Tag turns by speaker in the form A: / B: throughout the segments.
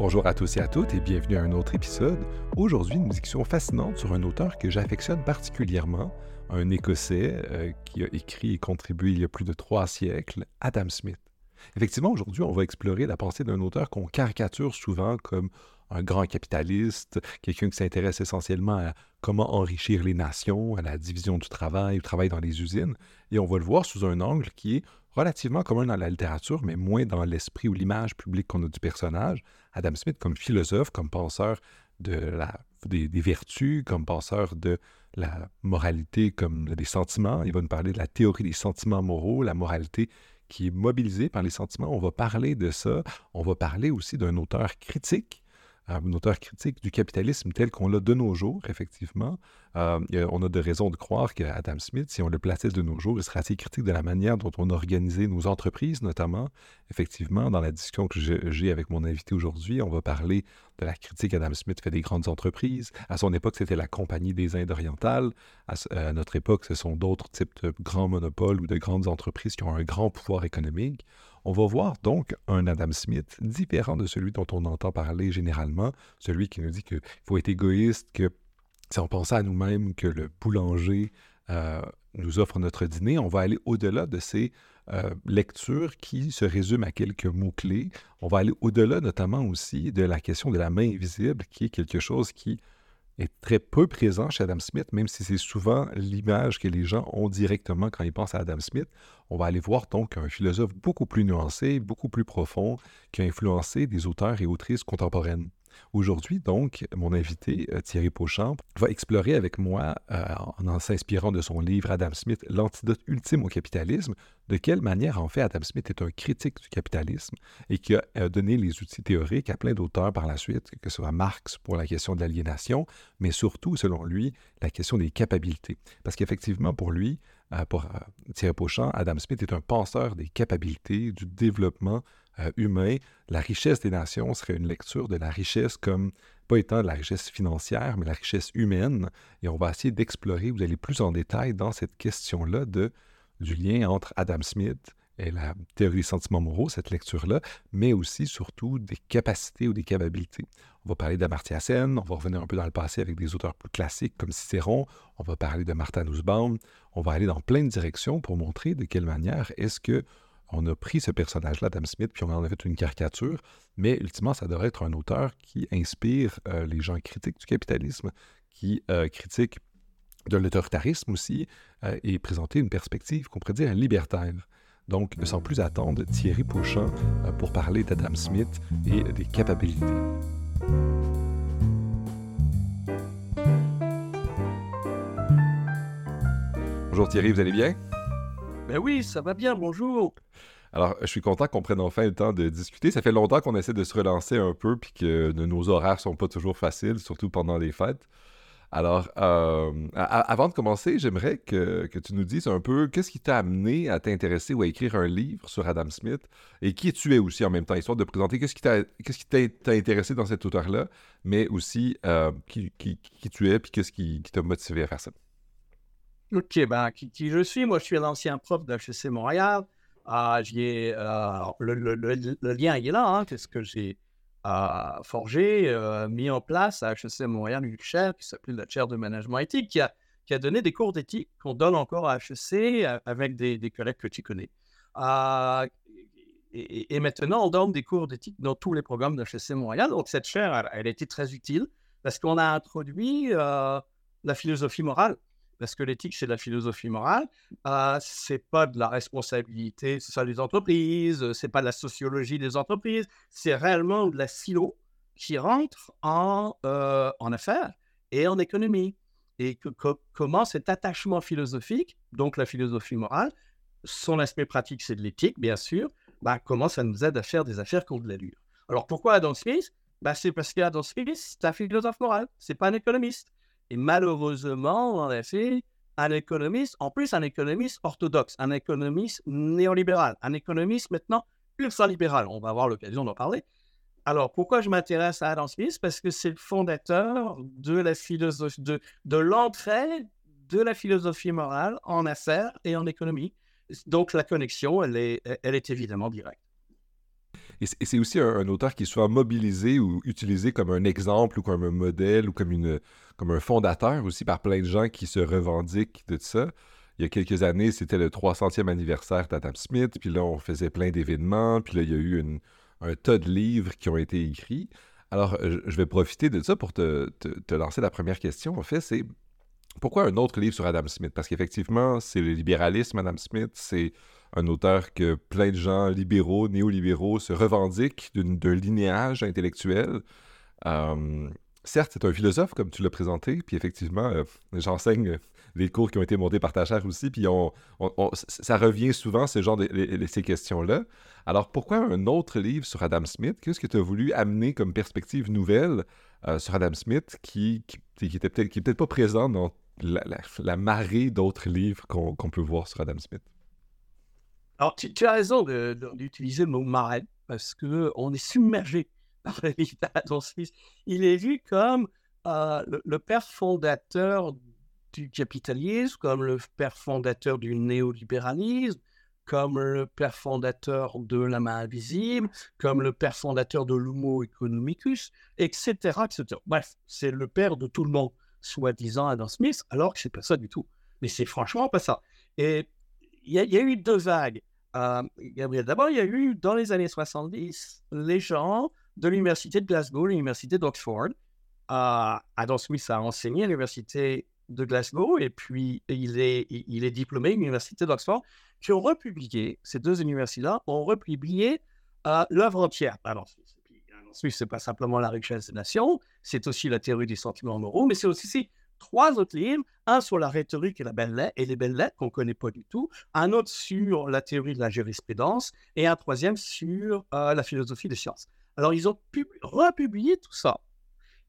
A: Bonjour à tous et à toutes et bienvenue à un autre épisode. Aujourd'hui, une discussion fascinante sur un auteur que j'affectionne particulièrement, un Écossais euh, qui a écrit et contribué il y a plus de trois siècles, Adam Smith. Effectivement, aujourd'hui, on va explorer la pensée d'un auteur qu'on caricature souvent comme un grand capitaliste, quelqu'un qui s'intéresse essentiellement à comment enrichir les nations, à la division du travail, au travail dans les usines. Et on va le voir sous un angle qui est relativement commun dans la littérature, mais moins dans l'esprit ou l'image publique qu'on a du personnage. Adam Smith comme philosophe, comme penseur de la, des, vertus, comme penseur de la moralité, comme des sentiments. Il va nous parler de la théorie des sentiments moraux, la moralité qui est mobilisée par les sentiments. On va parler de ça. On va parler aussi d'un auteur critique un auteur critique du capitalisme tel qu'on l'a de nos jours, effectivement. Euh, on a de raisons de croire qu'Adam Smith, si on le plaçait de nos jours, il serait assez critique de la manière dont on a organisé nos entreprises, notamment. Effectivement, dans la discussion que j'ai avec mon invité aujourd'hui, on va parler de la critique qu'Adam Smith fait des grandes entreprises. À son époque, c'était la Compagnie des Indes orientales. à notre époque, ce sont d'autres types de grands monopoles ou de grandes entreprises qui ont un grand pouvoir économique. On va voir donc un Adam Smith différent de celui dont on entend parler généralement, celui qui nous dit qu'il faut être égoïste, que si on pensait à nous-mêmes que le boulanger euh, nous offre notre dîner, on va aller au-delà de ces euh, lectures qui se résument à quelques mots-clés. On va aller au-delà notamment aussi de la question de la main invisible, qui est quelque chose qui est très peu présent chez Adam Smith, même si c'est souvent l'image que les gens ont directement quand ils pensent à Adam Smith. On va aller voir donc un philosophe beaucoup plus nuancé, beaucoup plus profond, qui a influencé des auteurs et autrices contemporaines. Aujourd'hui, donc, mon invité, euh, Thierry Pauchamp, va explorer avec moi, euh, en, s'inspirant de son livre Adam Smith, L'antidote ultime au capitalisme, de quelle manière, en fait, Adam Smith est un critique du capitalisme et qui a euh, donné les outils théoriques à plein d'auteurs par la suite, que ce soit Marx pour la question de l'aliénation, mais surtout, selon lui, la question des capacités. Parce qu'effectivement, pour lui, pour Thierry Pauchamp, Adam Smith est un penseur des capacités, du développement euh, humain, la richesse des nations serait une lecture de la richesse comme pas étant de la richesse financière, mais la richesse humaine. Et on va essayer d'explorer, vous allez plus en détail dans cette question-là de, du lien entre Adam Smith et la théorie des sentiments moraux, cette lecture-là, mais aussi, surtout, des capacités ou des capacités. On va parler d'Amartya Sen, on va revenir un peu dans le passé avec des auteurs plus classiques comme Cicéron, on va parler de Martha Nussbaum, on va aller dans plein de directions pour montrer de quelle manière est-ce que on a pris ce personnage-là, Adam Smith, puis on en a fait une caricature, mais ultimement, ça devrait être un auteur qui inspire euh, les gens critiques du capitalisme, qui euh, critique de l'autoritarisme aussi, euh, et présenter une perspective qu'on pourrait dire libertaire. Donc, sans plus attendre, Thierry Pauchamp pour parler d'Adam Smith et des capacités. Bonjour Thierry, vous allez bien?
B: Ben oui, ça va bien, bonjour.
A: Alors, je suis content qu'on prenne enfin le temps de discuter. Ça fait longtemps qu'on essaie de se relancer un peu, puis que nos horaires sont pas toujours faciles, surtout pendant les fêtes. Alors, euh, avant de commencer, j'aimerais que, tu nous dises un peu qu'est-ce qui t'a amené à t'intéresser ou à écrire un livre sur Adam Smith et qui tu es aussi en même temps, histoire de présenter qu'est-ce qui t'a intéressé dans cet auteur-là, mais aussi euh, qui, tu es puis qu'est-ce qui, t'a motivé à faire ça.
B: Ok, ben, qui, qui, je suis Moi, je suis l'ancien prof d'HEC Montréal. Ah, euh, le, le, lien est là, hein, ce que j'ai euh, forgé, euh, mis en place à HEC Montréal une chaire qui s'appelle la chaire de management éthique, qui a, qui a donné des cours d'éthique qu'on donne encore à HEC avec des, des, collègues que tu connais. Ah, et, maintenant, on donne des cours d'éthique dans tous les programmes d'HEC Montréal. Donc, cette chaire, elle, elle a été très utile parce qu'on a introduit la philosophie morale parce que l'éthique, c'est de la philosophie morale. Euh, c'est pas de la responsabilité ça des entreprises, c'est pas de la sociologie des entreprises, c'est réellement de la silo qui rentre en, euh, en affaires et en économie. Et comment cet attachement philosophique, donc la philosophie morale, son aspect pratique, c'est de l'éthique, bien sûr, bah, comment ça nous aide à faire des affaires qui ont de l'allure. Alors pourquoi Adam Smith? Bah, C'est parce qu'Adam Smith, c'est un philosophe moral, c'est pas un économiste. Et malheureusement, en effet, un économiste, en plus un économiste orthodoxe, un économiste néolibéral, un économiste maintenant ultra-libéral. On va avoir l'occasion d'en parler. Alors, pourquoi je m'intéresse à Adam Smith? Parce que c'est le fondateur de l'entrée de la philosophie morale en affaires et en économie. Donc, la connexion, elle est, elle est évidemment directe.
A: Et c'est aussi un, auteur qui souvent mobilisé ou utilisé comme un exemple ou comme un modèle ou comme, une, comme un fondateur aussi par plein de gens qui se revendiquent de ça. Il y a quelques années, c'était le 300e anniversaire d'Adam Smith, puis là, on faisait plein d'événements, puis là, il y a eu un tas de livres qui ont été écrits. Alors, je vais profiter de ça pour te, te lancer la première question, en fait, c'est pourquoi un autre livre sur Adam Smith? Parce qu'effectivement, c'est le libéralisme, Adam Smith, c'est un auteur que plein de gens libéraux, néolibéraux se revendiquent d'un linéage intellectuel. certes, c'est un philosophe, comme tu l'as présenté, puis effectivement, euh, j'enseigne les cours qui ont été montés par ta chaire aussi, puis ça revient souvent, ce genre de, ces questions-là. Alors, pourquoi un autre livre sur Adam Smith? Qu'est-ce que tu as voulu amener comme perspective nouvelle euh, sur Adam Smith qui, qui, qui était peut-être peut pas présent dans la, marée d'autres livres qu'on peut voir sur Adam Smith?
B: Alors, tu, as raison d'utiliser le mot marée parce qu'on est submergé par la vie d'Adam Smith. Il est vu comme euh, le, père fondateur du capitalisme, comme le père fondateur du néolibéralisme, comme le père fondateur de la main invisible, comme le père fondateur de l'homo economicus, etc., etc. Bref, c'est le père de tout le monde soi-disant Adam Smith, alors que c'est pas ça du tout. Mais c'est franchement pas ça. Et il y, a eu deux vagues. Euh, Gabriel, d'abord, il y a eu dans les années 70 les gens de l'université de Glasgow, l'université d'Oxford. Euh, Adam Smith a enseigné à l'université de Glasgow et puis il est, il est diplômé de l'université d'Oxford, qui ont republié, ces deux universités-là ont republié euh, l'œuvre entière d'Adam Smith. Smith, ce n'est pas simplement la richesse des nations, c'est aussi la théorie des sentiments moraux, mais c'est aussi trois autres livres, un sur la rhétorique et, la belle lettre, et les belles lettres qu'on ne connaît pas du tout, un autre sur la théorie de la jurisprudence, et un troisième sur euh, la philosophie des sciences. Alors, ils ont republié tout ça.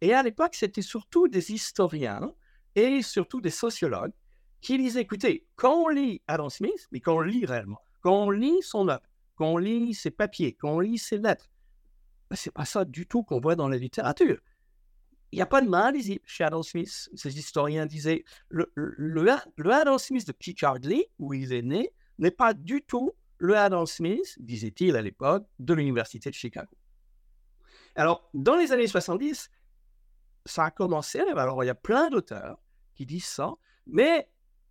B: Et à l'époque, c'était surtout des historiens et surtout des sociologues qui disaient, écoutez, quand on lit Adam Smith, mais quand on lit réellement, quand on lit son œuvre, quand on lit ses papiers, quand on lit ses lettres, ben, c'est pas ça du tout qu'on voit dans la littérature. Il n'y a pas de mal chez Adam Smith. Ces historiens disaient le, le, Adam Smith de Piccardie, où il est né, n'est pas du tout le Adam Smith, disait-il à l'époque, de l'Université de Chicago. Alors, dans les années 70, ça a commencé. Alors, il y a plein d'auteurs qui disent ça, mais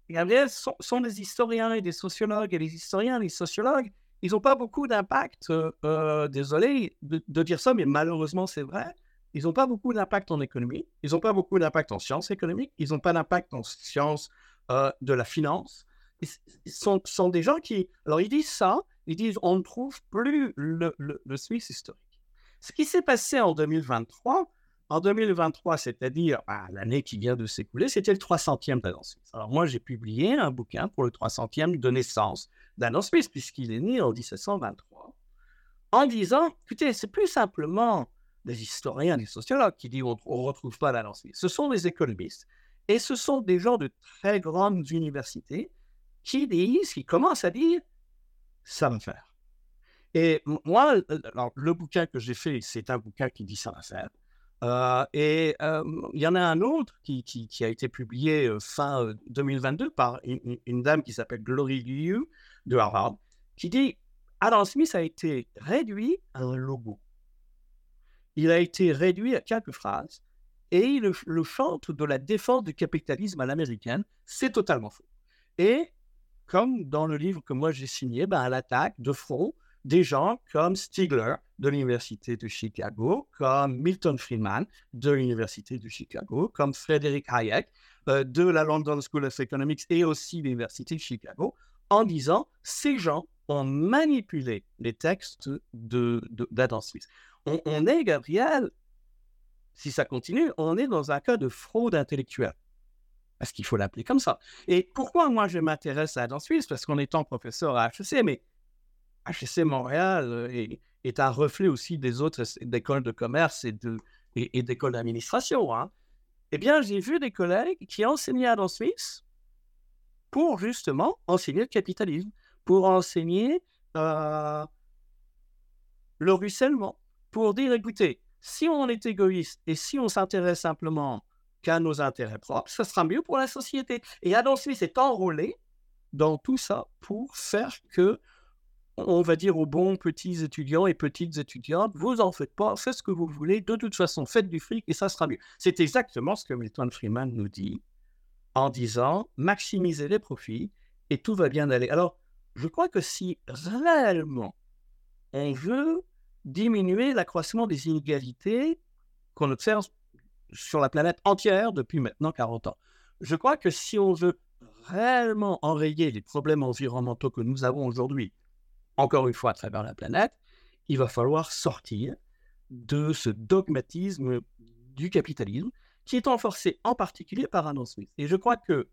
B: Gabriel sont, sont des historiens et des sociologues, et les historiens et les sociologues, ils n'ont pas beaucoup d'impact, euh, euh, désolé de, dire ça, mais malheureusement c'est vrai, ils n'ont pas beaucoup d'impact en économie, ils n'ont pas beaucoup d'impact en sciences économiques, ils n'ont pas d'impact en sciences euh, de la finance. Ils sont, des gens qui, alors ils disent ça, ils disent on ne trouve plus le, le, Suisse historique. Ce qui s'est passé en 2023, en 2023, c'est-à-dire bah, l'année qui vient de s'écouler, c'était le 300e d'Adam Smith. Alors moi, j'ai publié un bouquin pour le 300e de naissance d'Adam Smith, puisqu'il est né en 1723, en disant, écoutez, c'est plus simplement des historiens, des sociologues qui disent on ne retrouve pas l'Adam Smith. Ce sont des économistes. Et ce sont des gens de très grandes universités qui disent, qui commencent à dire, ça va faire. Et moi, le bouquin que j'ai fait, c'est un bouquin qui dit ça va faire. Euh, et il y en a un autre qui, a été publié fin 2022 par une, dame qui s'appelle Glory Liu de Harvard, qui dit Adam Smith a été réduit à un logo. Il a été réduit à quelques phrases et le chante de la défense du capitalisme à l'américaine. C'est totalement faux. Et comme dans le livre que moi j'ai signé, ben, elle attaque de front des gens comme Stigler de l'Université de Chicago, comme Milton Friedman de l'Université de Chicago, comme Frédéric Hayek euh, de la London School of Economics et aussi l'Université de Chicago, en disant ces gens ont manipulé les textes d'Adam de, Smith. On, est, Gabriel, si ça continue, on est dans un cas de fraude intellectuelle. Parce qu'il faut l'appeler comme ça. Et pourquoi moi je m'intéresse à Adam Smith Parce qu'en étant professeur à HEC, mais HEC Montréal euh, est, un reflet aussi des autres écoles de commerce et, d'écoles d'administration. Hein. Eh bien, j'ai vu des collègues qui enseignaient Adam Smith pour justement enseigner le capitalisme, pour enseigner euh, le ruissellement, pour dire, écoutez, si on est égoïste et si on s'intéresse simplement qu'à nos intérêts propres, ce sera mieux pour la société. Et Adam Smith est enrôlé dans tout ça pour faire que on va dire aux bons petits étudiants et petites étudiantes, vous en faites pas, faites ce que vous voulez, de toute façon, faites du fric et ça sera mieux. C'est exactement ce que Milton Freeman nous dit en disant maximisez les profits et tout va bien aller. Alors, je crois que si réellement on veut diminuer l'accroissement des inégalités qu'on observe sur la planète entière depuis maintenant 40 ans, je crois que si on veut réellement enrayer les problèmes environnementaux que nous avons aujourd'hui, encore une fois à travers la planète, il va falloir sortir de ce dogmatisme du capitalisme qui est renforcé en particulier par Adam Smith. Et je crois que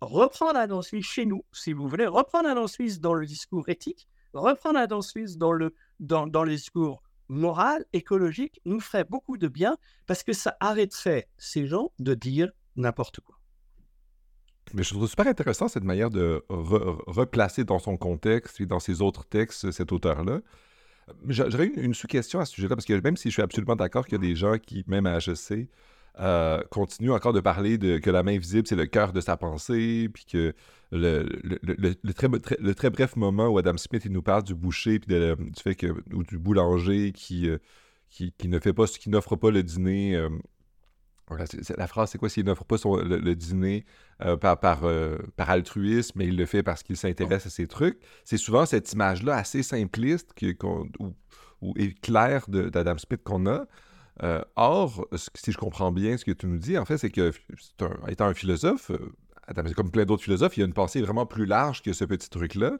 B: reprendre Adam Smith chez nous, si vous voulez, reprendre Adam Smith dans le discours éthique, reprendre Adam Smith dans le, dans, dans le discours moral, écologique, nous ferait beaucoup de bien parce que ça arrêterait ces gens de dire n'importe quoi.
A: Mais je trouve super intéressant cette manière de replacer dans son contexte et dans ses autres textes cet auteur-là. J'aurais une, une sous-question à ce sujet-là, parce que même si je suis absolument d'accord qu'il y a des gens qui, même à HEC, euh, continuent encore de parler que la main visible, c'est le cœur de sa pensée, puis que le, très, bref moment où Adam Smith nous parle du boucher, puis du fait que, ou du boulanger qui, euh, qui, qui, ne fait pas, qui n'offre pas le dîner euh, la phrase, c'est quoi? S'il n'offre pas le, dîner par, altruisme, mais il le fait parce qu'il s'intéresse à ces trucs? C'est souvent cette image-là assez simpliste ou, claire d'Adam Smith qu'on a. Euh, or, si je comprends bien ce que tu nous dis, en fait, c'est que, étant un philosophe, Adam, comme plein d'autres philosophes, il y a une pensée vraiment plus large que ce petit truc-là.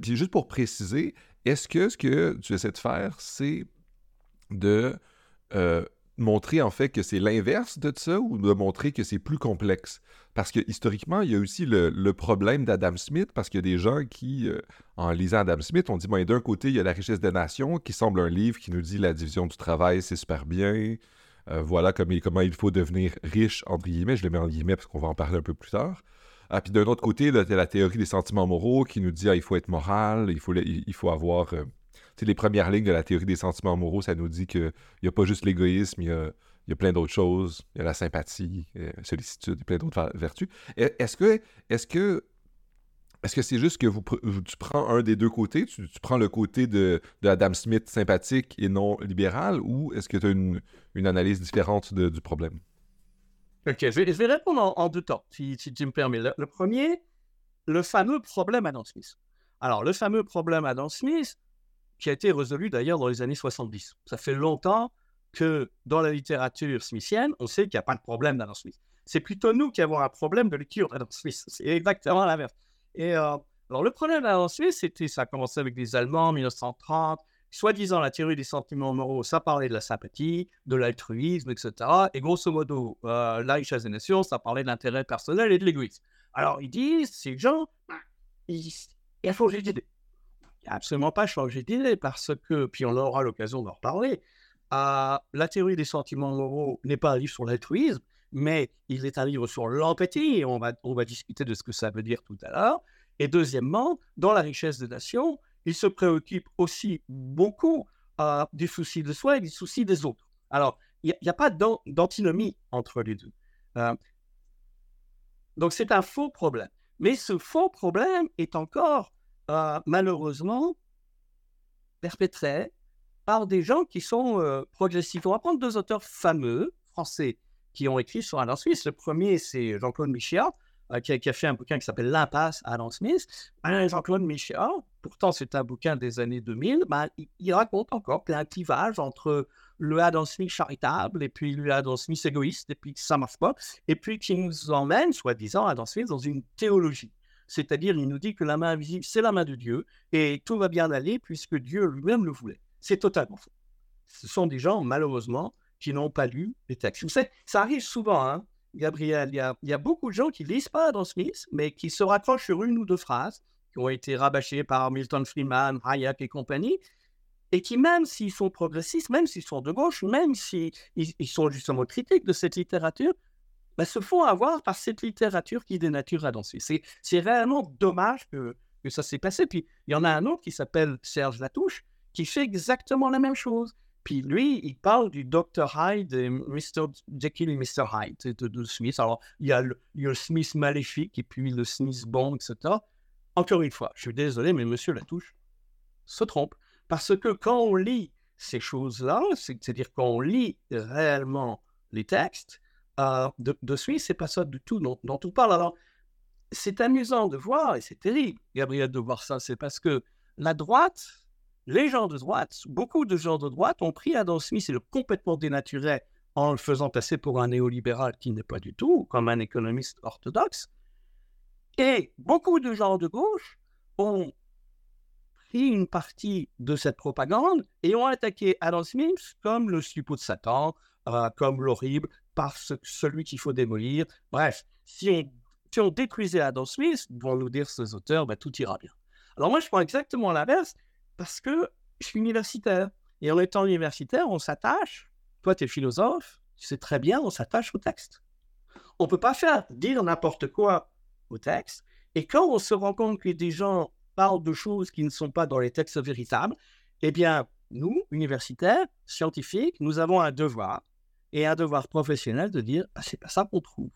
A: puis juste pour préciser, est-ce que ce que tu essaies de faire, c'est de montrer en fait que c'est l'inverse de ça ou de montrer que c'est plus complexe? Parce que historiquement, il y a aussi le, problème d'Adam Smith, parce qu'il y a des gens qui, euh, en lisant Adam Smith, ont dit, d'un côté, il y a La richesse des nations, qui semble un livre qui nous dit la division du travail, c'est super bien. Euh, voilà comment il faut devenir riche, entre guillemets. Je le mets en guillemets parce qu'on va en parler un peu plus tard. Ah, puis d'un autre côté, a la théorie des sentiments moraux qui nous dit, ah, il faut être moral, il faut, il, faut avoir... Euh, les premières lignes de la théorie des sentiments moraux, ça nous dit qu'il n'y a pas juste l'égoïsme, il y a, plein d'autres choses. Il y a la sympathie, la sollicitude, plein d'autres vertus. Est-ce que, est-ce que, est-ce que c'est juste que tu prends un des deux côtés, tu, prends le côté de, Adam Smith sympathique et non libéral, ou est-ce que tu as une, analyse différente du problème?
B: Ok, je vais, répondre en, deux temps, si, tu me permets. Le, premier, le fameux problème Adam Smith. Alors, le fameux problème Adam Smith, qui a été résolu d'ailleurs dans les années 70. Ça fait longtemps que dans la littérature smithienne, on sait qu'il n'y a pas de problème d'Adam Smith. C'est plutôt nous qui avons un problème de lecture d'Adam Smith. C'est exactement l'inverse. Et euh, alors, le problème d'Adam Smith, c'était, ça a commencé avec les Allemands en 1930. Soi-disant, la théorie des sentiments moraux, ça parlait de la sympathie, de l'altruisme, etc. Et grosso modo, euh, la richesse des nations, ça parlait de l'intérêt personnel et de l'égoïsme. Alors, ils disent, ces gens, il faut changer d'idée absolument pas changé d'idée parce que, puis on aura l'occasion d'en reparler, euh, la théorie des sentiments moraux n'est pas un livre sur l'altruisme, mais il est un livre sur l'empathie, on va, on va discuter de ce que ça veut dire tout à l'heure. Et deuxièmement, dans la richesse des nations, il se préoccupe aussi beaucoup euh, des soucis de soi et des soucis des autres. Alors, il n'y a, pas d'antinomie entre les deux. Euh, donc, c'est un faux problème. Mais ce faux problème est encore malheureusement perpétré par des gens qui sont euh, progressifs. On va prendre deux auteurs fameux français qui ont écrit sur Adam Smith. Le premier, c'est Jean-Claude Michéa, euh, qui, a, fait un bouquin qui s'appelle L'impasse Adam Smith. Ben, Jean-Claude Michéa, pourtant c'est un bouquin des années 2000, ben, il, raconte encore plein de clivages entre le Adam Smith charitable et puis le Adam Smith égoïste, et puis ça marche pas, et puis qui nous emmène, soi-disant, Adam Smith dans une théologie. C'est-à-dire, il nous dit que la main invisible, c'est la main de Dieu et tout va bien aller puisque Dieu lui-même le voulait. C'est totalement faux. Ce sont des gens, malheureusement, qui n'ont pas lu les textes. Ça arrive souvent, hein, Gabriel. Il y, a, beaucoup de gens qui lisent pas Adam Smith, mais qui se raccrochent sur une ou deux phrases qui ont été rabâchées par Milton Freeman, Hayek et compagnie, et qui, même s'ils sont progressistes, même s'ils sont de gauche, même s'ils ils sont justement critiques de cette littérature, bah, se font avoir par cette littérature qui dénature à danser. C'est réellement dommage que, ça s'est passé. Puis il y en a un autre qui s'appelle Serge Latouche, qui fait exactement la même chose. Puis lui, il parle du Dr. Hyde et Mr. Jekyll et Mr. Hyde de, de, Smith. Alors, il y, a le, il Smith maléfique et puis le Smith bon, etc. encore une fois, je suis désolé, mais monsieur Latouche se trompe. Parce que quand on lit ces choses-là, c'est-à-dire quand on lit réellement les textes, euh, de, de suite, c'est pas ça du tout dont, dont on parle. Alors, c'est amusant de voir, et c'est terrible, Gabriel, de voir ça, c'est parce que la droite, les gens de droite, beaucoup de gens de droite ont pris Adam Smith et le complètement dénaturé en le faisant passer pour un néolibéral qui n'est pas du tout, comme un économiste orthodoxe. Et beaucoup de gens de gauche ont pris une partie de cette propagande et ont attaqué Adam Smith comme le suppôt de Satan, euh, comme l'horrible, par celui qu'il faut démolir. Bref, si on, si on détruisait Adam Smith, vont nous dire ces auteurs, ben, tout ira bien. Alors moi, je prends exactement l'inverse parce que je suis universitaire. Et en étant universitaire, on s'attache. Toi, tu es philosophe, tu sais très bien, on s'attache au texte. On ne peut pas faire dire n'importe quoi au texte. Et quand on se rend compte que des gens parlent de choses qui ne sont pas dans les textes véritables, eh bien, nous, universitaires, scientifiques, nous avons un devoir et un devoir professionnel de dire ah, c'est pas ça qu'on trouve.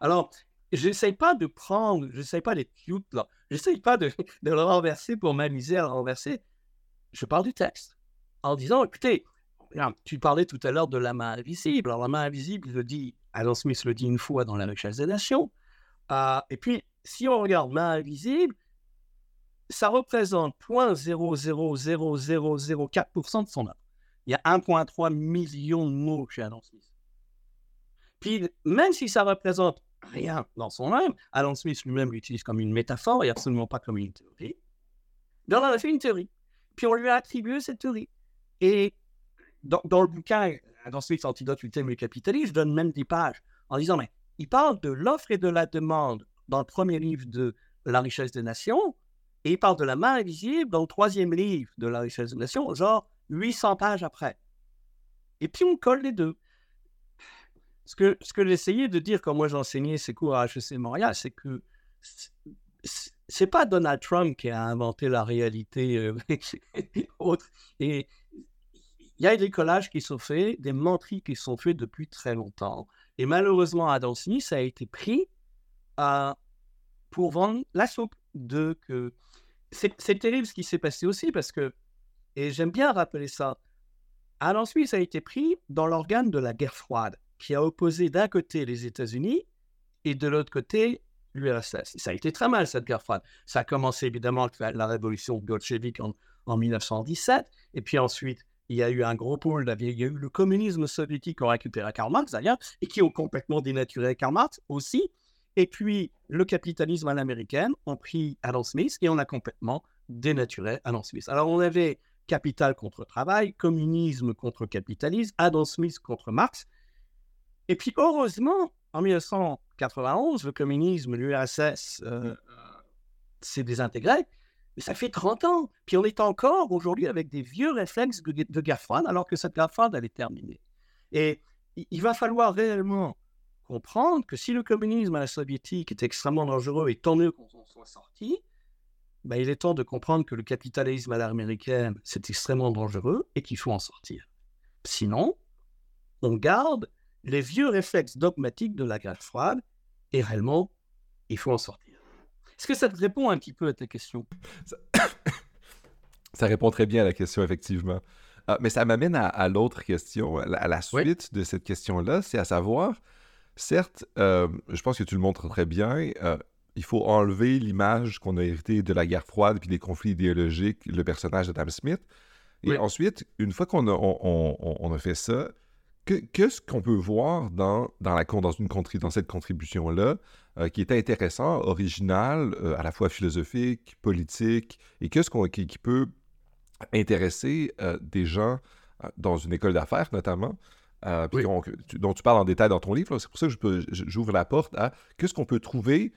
B: Alors, j'essaie pas de prendre, j'essaie pas d'être cute là, j'essaie pas de, de, le renverser pour m'amuser à le renverser. Je parle du texte en disant écoutez, tu parlais tout à l'heure de la main invisible. Alors, la main invisible, le dit, Adam Smith le dit une fois dans La richesse des nations. Euh, et puis, si on regarde main invisible, ça représente 0.00004% de son œuvre. Il y a 1,3 million de mots chez Adam Smith. Puis, même si ça représente rien dans son œuvre, Adam Smith lui-même l'utilise comme une métaphore et absolument pas comme une théorie. Donc, on a fait une théorie. Puis, on lui a attribué cette théorie. Et dans, le bouquin, Adam Smith, Antidote, Ultime et Capitalisme, je donne même des pages en disant, mais il parle de l'offre et de la demande dans le premier livre de La richesse des nations, et il parle de la main invisible dans le troisième livre de La richesse des nations, genre 800 pages après. Et puis on colle les deux. Ce que, ce que j'essayais de dire quand moi j'enseignais ces cours à HEC Montréal, c'est que c'est pas Donald Trump qui a inventé la réalité euh, autre. Et il y a des collages qui sont faits, des menteries qui sont faits depuis très longtemps. Et malheureusement, Adam Smith a été pris euh, pour vendre la soupe. De que c'est terrible ce qui s'est passé aussi parce que et j'aime bien rappeler ça. Adam Smith a été pris dans l'organe de la guerre froide, qui a opposé d'un côté les États-Unis et de l'autre côté l'URSS. Ça a été très mal, cette guerre froide. Ça a commencé évidemment avec la révolution bolchevique en, en 1917, et puis ensuite, il y a eu un gros pôle, il y a eu le communisme soviétique qui a récupéré Karl Marx d'ailleurs, et qui ont complètement dénaturé Karl Marx aussi. Et puis, le capitalisme à l'américaine pris Adam Smith et on a complètement dénaturé Adam Smith. Alors, on avait capital contre travail, communisme contre capitalisme, Adam Smith contre Marx. Et puis, heureusement, en 1991, le communisme, l'URSS, euh, s'est désintégré. Mais ça fait 30 ans. Puis on est encore aujourd'hui avec des vieux réflexes de, guerre froide, alors que cette guerre froide, elle est terminée. Et il va falloir réellement comprendre que si le communisme à la soviétique est extrêmement dangereux, et tant mieux qu'on en soit sorti, ben il est temps de comprendre que le capitalisme à l'américaine, c'est extrêmement dangereux et qu'il faut en sortir. Sinon, on garde les vieux réflexes dogmatiques de la guerre froide et réellement, il faut en sortir. Est-ce que ça te répond un petit peu à ta question?
A: Ça... répond très bien à la question, effectivement. Ah, mais ça m'amène à, l'autre question, à la, suite de cette question-là, c'est à savoir, certes, euh, je pense que tu le montres très bien, euh, il faut enlever l'image qu'on a héritée de la guerre froide puis des conflits idéologiques, le personnage d'Adam Smith. Et ensuite, une fois qu'on a, on, a fait ça, qu'est-ce qu'on peut voir dans, dans, la, dans, une, dans cette contribution-là euh, qui est intéressant, original, euh, à la fois philosophique, politique, et qu'est-ce qu'on, qui, peut intéresser euh, des gens dans une école d'affaires notamment, dont tu parles en détail dans ton livre. C'est pour ça que j'ouvre la porte à qu'est-ce qu'on peut trouver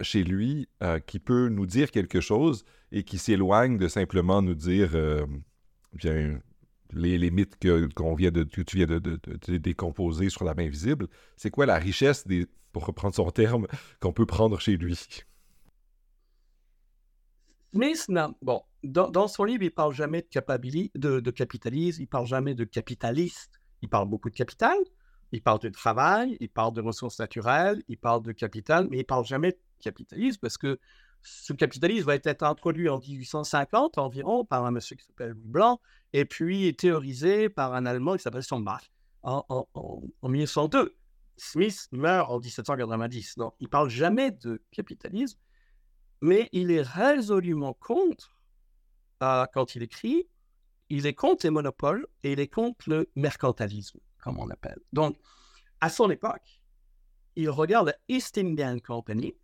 A: chez lui qui peut nous dire quelque chose et qui s'éloigne de simplement nous dire bien les, mythes que, qu'on vient de, tu viens de, décomposer sur la main visible. C'est quoi la richesse pour reprendre son terme, qu'on peut prendre chez lui?
B: Smith, bon, dans, son livre, il parle jamais de, de, capitalisme, il parle jamais de capitaliste, il parle beaucoup de capital, il parle de travail, il parle de ressources naturelles, il parle de capital, mais il parle jamais de capitalisme parce que ce capitalisme va être introduit en 1850 environ par un monsieur qui s'appelle Louis Blanc, et puis théorisé par un Allemand qui s'appelle Steinbach en, en, en, 1902. Smith meurt en 1790. Donc, il ne parle jamais de capitalisme, mais il est résolument contre, euh, quand il écrit, il est contre les monopoles et il est contre le mercantilisme, comme on l'appelle. Donc, à son époque, il regarde la East Indian Company.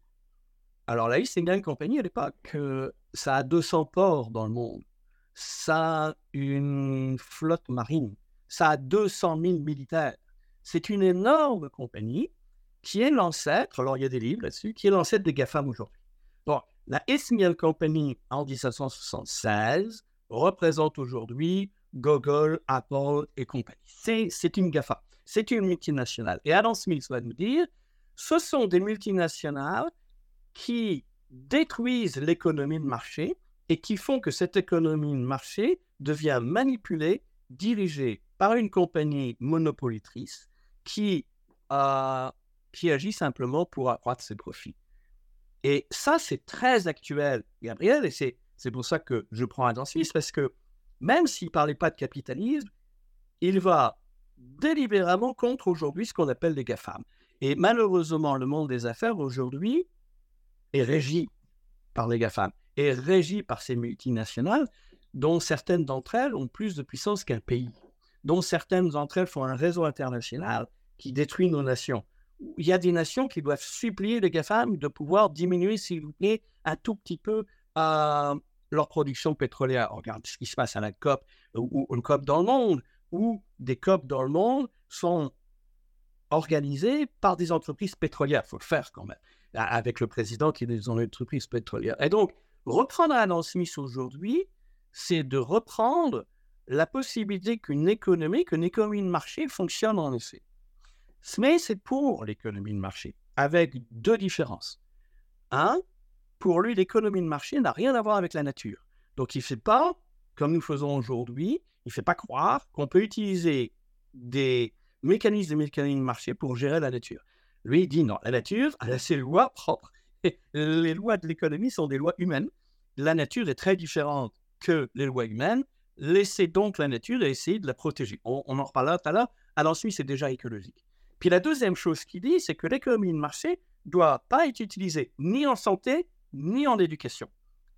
B: Alors, la East Indian Company, à l'époque, euh, ça a 200 ports dans le monde. Ça a une flotte marine. Ça a 200 000 militaires. C'est une énorme compagnie qui est l'ancêtre, alors il y a des livres là-dessus, qui est l'ancêtre des GAFAM aujourd'hui. Bon, la East Indian Company en 1776 représente aujourd'hui Google, Apple et compagnie. C'est une GAFA, c'est une multinationale. Et Adam Smith va nous dire, ce sont des multinationales qui détruisent l'économie de marché et qui font que cette économie de marché devient manipulée, dirigée par une compagnie monopolitrice qui, euh, qui agit simplement pour accroître ses profits. Et ça, c'est très actuel, Gabriel, et c'est pour ça que je prends Adam Smith, parce que même s'il ne parlait pas de capitalisme, il va délibérément contre aujourd'hui ce qu'on appelle les GAFAM. Et malheureusement, le monde des affaires aujourd'hui est régi par les GAFAM, est régi par ces multinationales, dont certaines d'entre elles ont plus de puissance qu'un pays, dont certaines d'entre elles font un réseau international qui détruit nos nations. Il y a des nations qui doivent supplier les GAFAM de pouvoir diminuer, s'il vous plaît, un tout petit peu euh, leur production pétrolière. regarde ce qui se passe à la COP ou, une COP dans le monde, où des COP dans le monde sont organisées par des entreprises pétrolières. Il faut le faire quand même, avec le président qui est des entreprises pétrolières. Et donc, reprendre Adam Smith aujourd'hui, c'est de reprendre la possibilité qu'une économie, qu'une économie de marché fonctionne en effet. Smith c'est pour l'économie de marché, avec deux différences. Un, pour lui, l'économie de marché n'a rien à voir avec la nature. Donc, il ne fait pas, comme nous faisons aujourd'hui, il ne fait pas croire qu'on peut utiliser des mécanismes, de marché pour gérer la nature. Lui, il dit non, la nature, a ses lois propres. les lois de l'économie sont des lois humaines. La nature est très différente que les lois humaines. Laissez donc la nature et essayez de la protéger. On, en reparlera tout à l'heure. Alors, ensuite, c'est déjà écologique. Puis la deuxième chose qu'il dit, c'est que l'économie de marché doit pas être utilisée ni en santé, ni en éducation.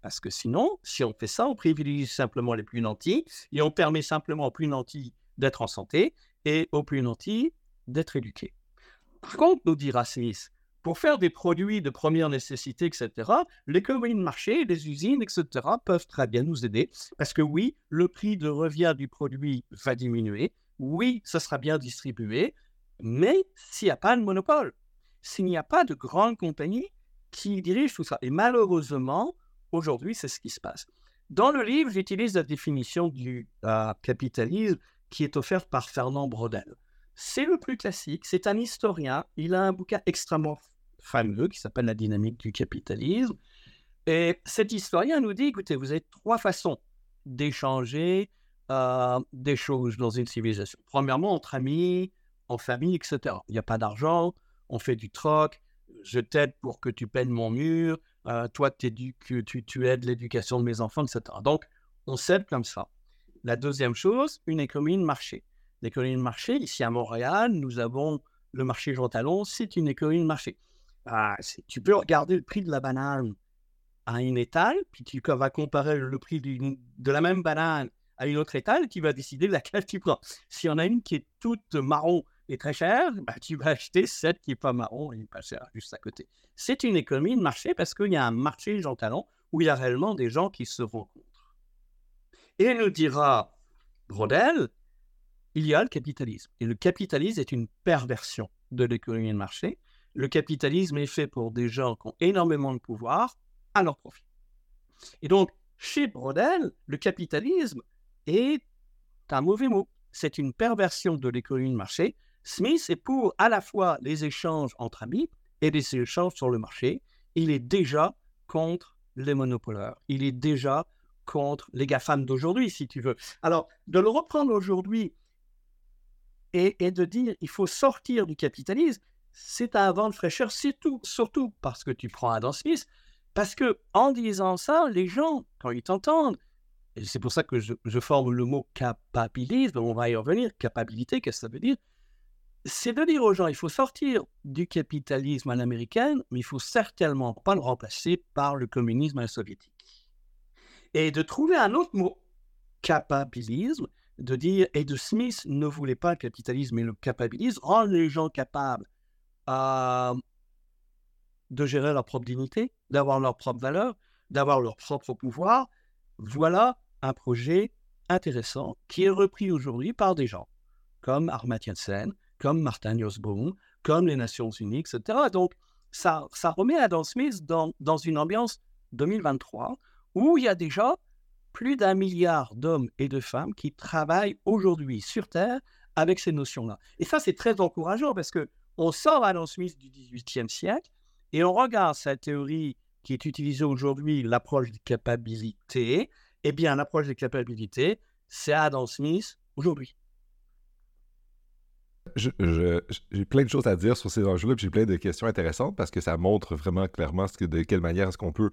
B: Parce que sinon, si on fait ça, on privilégie simplement les plus nantis et on permet simplement aux plus nantis d'être en santé et aux plus nantis d'être éduqués. Par contre, nous dira Smith, pour faire des produits de première nécessité, etc., l'économie de marché, les usines, etc., peuvent très bien nous aider. Parce que oui, le prix de revient du produit va diminuer. Oui, ça sera bien distribué. Mais s'il n'y a pas de monopole, s'il n'y a pas de grandes compagnies qui dirige tout ça. Et malheureusement, aujourd'hui, c'est ce qui se passe. Dans le livre, j'utilise la définition du euh, capitalisme qui est offerte par Fernand Brodel. C'est le plus classique, c'est un historien, il a un bouquin extrêmement fameux qui s'appelle La dynamique du capitalisme. Et cet historien nous dit, écoutez, vous avez trois façons d'échanger euh, des choses dans une civilisation. Premièrement, entre amis, en famille, etc. Il n'y a pas d'argent, on fait du troc, je t'aide pour que tu peignes mon mur, euh, toi, tu, tu aides l'éducation de mes enfants, etc. Donc, on s'aide comme ça. La deuxième chose, une économie de marché. L'économie de marché, ici à Montréal, nous avons le marché Jean Talon, c'est une économie de marché. Ah, tu peux regarder le prix de la banane à une étale, puis tu vas comparer le prix de la même banane à une autre étale, tu vas décider laquelle tu prends. S'il y en a une qui est toute marron est très cher, bah, tu vas acheter celle qui n'est pas marron et pas cher juste à côté. C'est une économie de marché parce qu'il y a un marché Jean Talon où il y a réellement des gens qui se rencontrent. Et nous dira Brodel, il y a le capitalisme. Et le capitalisme est une perversion de l'économie de marché. Le capitalisme est fait pour des gens qui ont énormément de pouvoir à leur profit. Et donc, chez Brodel, le capitalisme est un mauvais mot. C'est une perversion de l'économie de marché Smith est pour à la fois les échanges entre amis et les échanges sur le marché. Il est déjà contre les monopoleurs. Il est déjà contre les GAFAM d'aujourd'hui, si tu veux. Alors, de le reprendre aujourd'hui et, de dire il faut sortir du capitalisme, c'est un vent de fraîcheur, surtout, surtout parce que tu prends Adam Smith, Parce que en disant ça, les gens, quand ils t'entendent, et c'est pour ça que je, je, forme le mot capabilisme, on va y revenir, capacité, qu'est-ce que ça veut dire? C'est de dire aux gens, il faut sortir du capitalisme à l'américaine, mais il faut certainement pas le remplacer par le communisme à la soviétique. Et de trouver un autre mot, capabilisme, de dire, et de Smith ne voulait pas le capitalisme, mais le capabilisme, rend les gens capables euh, de gérer leur propre dignité, d'avoir leur propre valeur, d'avoir leur propre pouvoir. Voilà un projet intéressant qui est repris aujourd'hui par des gens comme Armatya Sen, comme Martin Nussbaum, comme les Nations Unies, etc. Donc, ça, remet Adam Smith dans, dans une ambiance 2023 où il y a déjà plus d'un milliard d'hommes et de femmes qui travaillent aujourd'hui sur Terre avec ces notions-là. Et ça, c'est très encourageant parce que on sort Adam Smith du XVIIIe siècle et on regarde sa théorie qui est utilisée aujourd'hui, l'approche des capacités. Eh bien, l'approche des capacités, c'est Adam Smith aujourd'hui.
A: J'ai plein de choses à dire sur ces enjeux-là, puis j'ai plein de questions intéressantes parce que ça montre vraiment clairement de quelle manière est-ce qu'on peut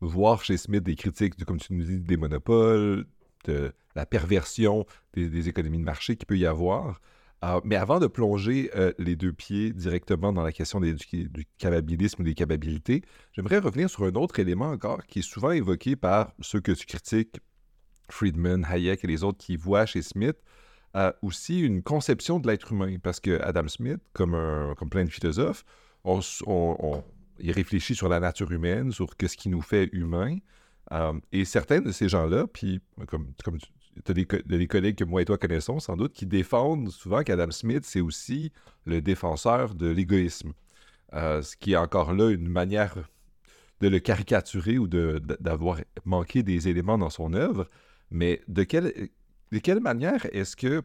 A: voir chez Smith des critiques, comme tu nous dis, des monopoles, de la perversion des, économies de marché qu'il peut y avoir. Euh, mais avant de plonger euh, les deux pieds directement dans la question du, capabilisme ou des capabilités, j'aimerais revenir sur un autre élément encore qui est souvent évoqué par ceux que tu critiques, Friedman, Hayek et les autres qui voient chez Smith, aussi une conception de l'être humain. Parce que Adam Smith, comme, comme plein de philosophes, on, il réfléchit sur la nature humaine, sur ce qui nous fait humains. Euh, et certains de ces gens-là, puis comme, comme tu as des, collègues que moi et toi connaissons sans doute, qui défendent souvent qu'Adam Smith, c'est aussi le défenseur de l'égoïsme. Euh, ce qui est encore là une manière de le caricaturer ou d'avoir manqué des éléments dans son œuvre. Mais de quelle, de quelle manière est-ce que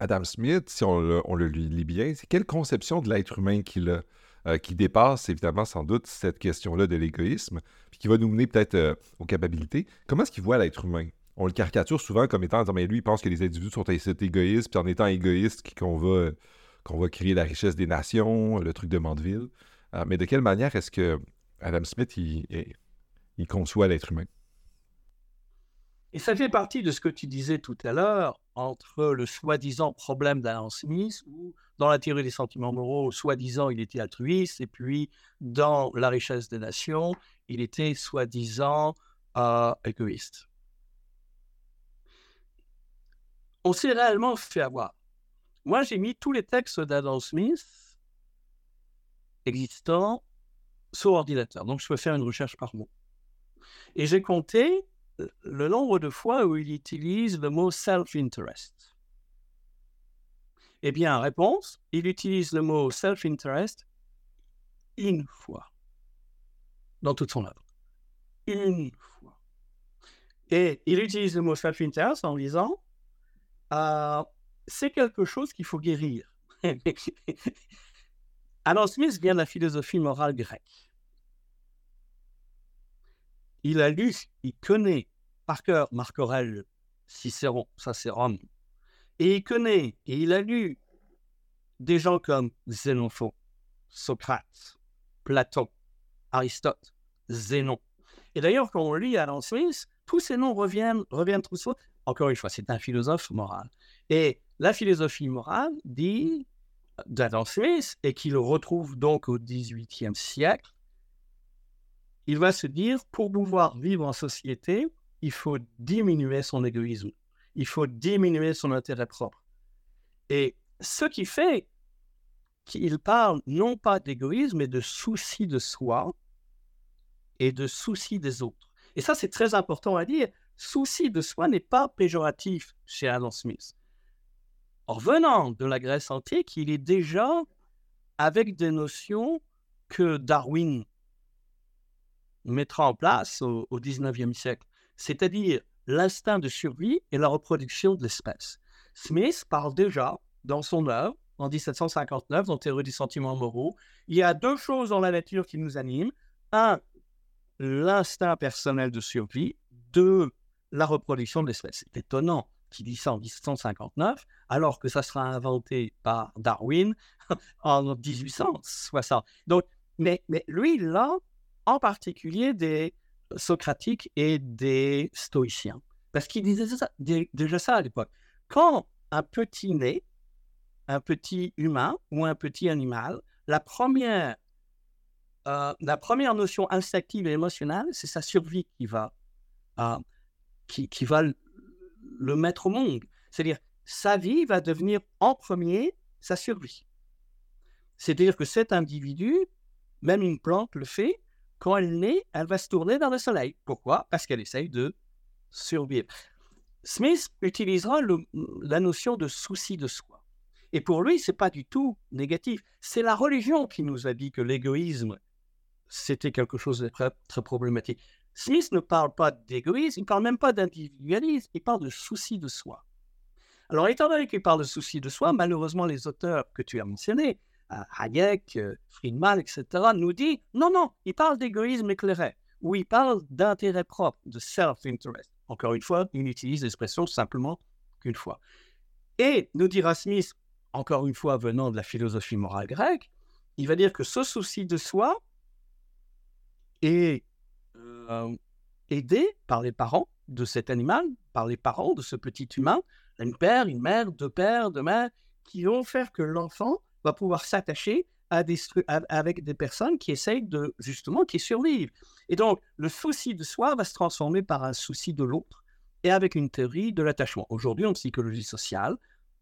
A: Adam Smith, si on le, lit bien, c'est quelle conception de l'être humain qu'il a? Euh, qui dépasse évidemment sans doute cette question-là de l'égoïsme, puis qui va nous mener peut-être euh, aux capacités. Comment est-ce qu'il voit l'être humain? On le caricature souvent comme étant, mais lui, il pense que les individus sont égoïstes, puis en étant égoïste, qu'on va, créer la richesse des nations, le truc de Mandeville. Euh, mais de quelle manière est-ce que Adam Smith, il conçoit l'être humain?
B: Et ça fait partie de ce que tu disais tout à l'heure entre le soi-disant problème d'Alan Smith, où dans la théorie des sentiments moraux, soi-disant, il était altruiste, et puis dans la richesse des nations, il était soi-disant euh, égoïste. On s'est réellement fait avoir. Moi, j'ai mis tous les textes d'Adam Smith existants sur ordinateur, donc je peux faire une recherche par mot. Et j'ai compté le nombre de fois où il utilise le mot self-interest. Eh bien, réponse, il utilise le mot self-interest une fois dans toute son œuvre. Une fois. Et il utilise le mot self-interest en disant euh, c'est quelque chose qu'il faut guérir. Adam Smith vient de la philosophie morale grecque il a lu, il connaît par cœur Marc Cicéron, ça c'est Rome. Et il connaît, et il a lu des gens comme Xénophon, Socrate, Platon, Aristote, Zénon. Et d'ailleurs, quand on lit Adam Smith, tous ces noms reviennent, reviennent trop souvent. Encore une fois, c'est un philosophe moral. Et la philosophie morale dit d'Adam Smith, et qu'il retrouve donc au XVIIIe siècle, il va se dire, pour pouvoir vivre en société, il faut diminuer son égoïsme, il faut diminuer son intérêt propre. Et ce qui fait qu'il parle non pas d'égoïsme, mais de souci de soi et de souci des autres. Et ça, c'est très important à dire. Souci de soi n'est pas péjoratif chez Adam Smith. En revenant de la Grèce antique, il est déjà avec des notions que Darwin mettra en place au, XIXe siècle, c'est-à-dire l'instinct de survie et la reproduction de l'espèce. Smith parle déjà dans son œuvre, en 1759, dans Théorie des sentiments moraux, il y a deux choses dans la nature qui nous animent. Un, l'instinct personnel de survie. Deux, la reproduction de l'espèce. C'est étonnant qu'il dit ça en 1759, alors que ça sera inventé par Darwin en 1860. Donc, mais lui, là, en particulier des socratiques et des stoïciens. Parce qu'ils disaient déjà ça à l'époque. Quand un petit né, un petit humain ou un petit animal, la première, euh, la première notion instinctive et émotionnelle, c'est sa survie qui va, euh, qui, qui va le mettre au monde. C'est-à-dire, sa vie va devenir en premier sa survie. C'est-à-dire que cet individu, même une plante le fait, quand elle naît, elle va se tourner vers le soleil. Pourquoi? Parce qu'elle essaye de survivre. Smith utilisera la notion de souci de soi. Et pour lui, ce n'est pas du tout négatif. C'est la religion qui nous a dit que l'égoïsme, c'était quelque chose de très, très, problématique. Smith ne parle pas d'égoïsme, il ne parle même pas d'individualisme, il parle de souci de soi. Alors, étant donné qu'il parle de souci de soi, malheureusement, les auteurs que tu as mentionnés, Hayek, euh, Friedman, etc., nous disent non, non, il parle d'égoïsme éclairé, ou il parle d'intérêt propre, de self-interest. Encore une fois, il utilise l'expression simplement qu'une fois. Et, nous dira Smith, encore une fois venant de la philosophie morale grecque, il va dire que ce souci de soi est euh, aidé par les parents de cet animal, par les parents de ce petit humain, un père, une mère, deux pères, deux mères, qui vont faire que l'enfant va pouvoir s'attacher avec des personnes qui essayent de, justement, qui survivent. Et donc, le souci de soi va se transformer par un souci de l'autre et avec une théorie de l'attachement. Aujourd'hui, en psychologie sociale,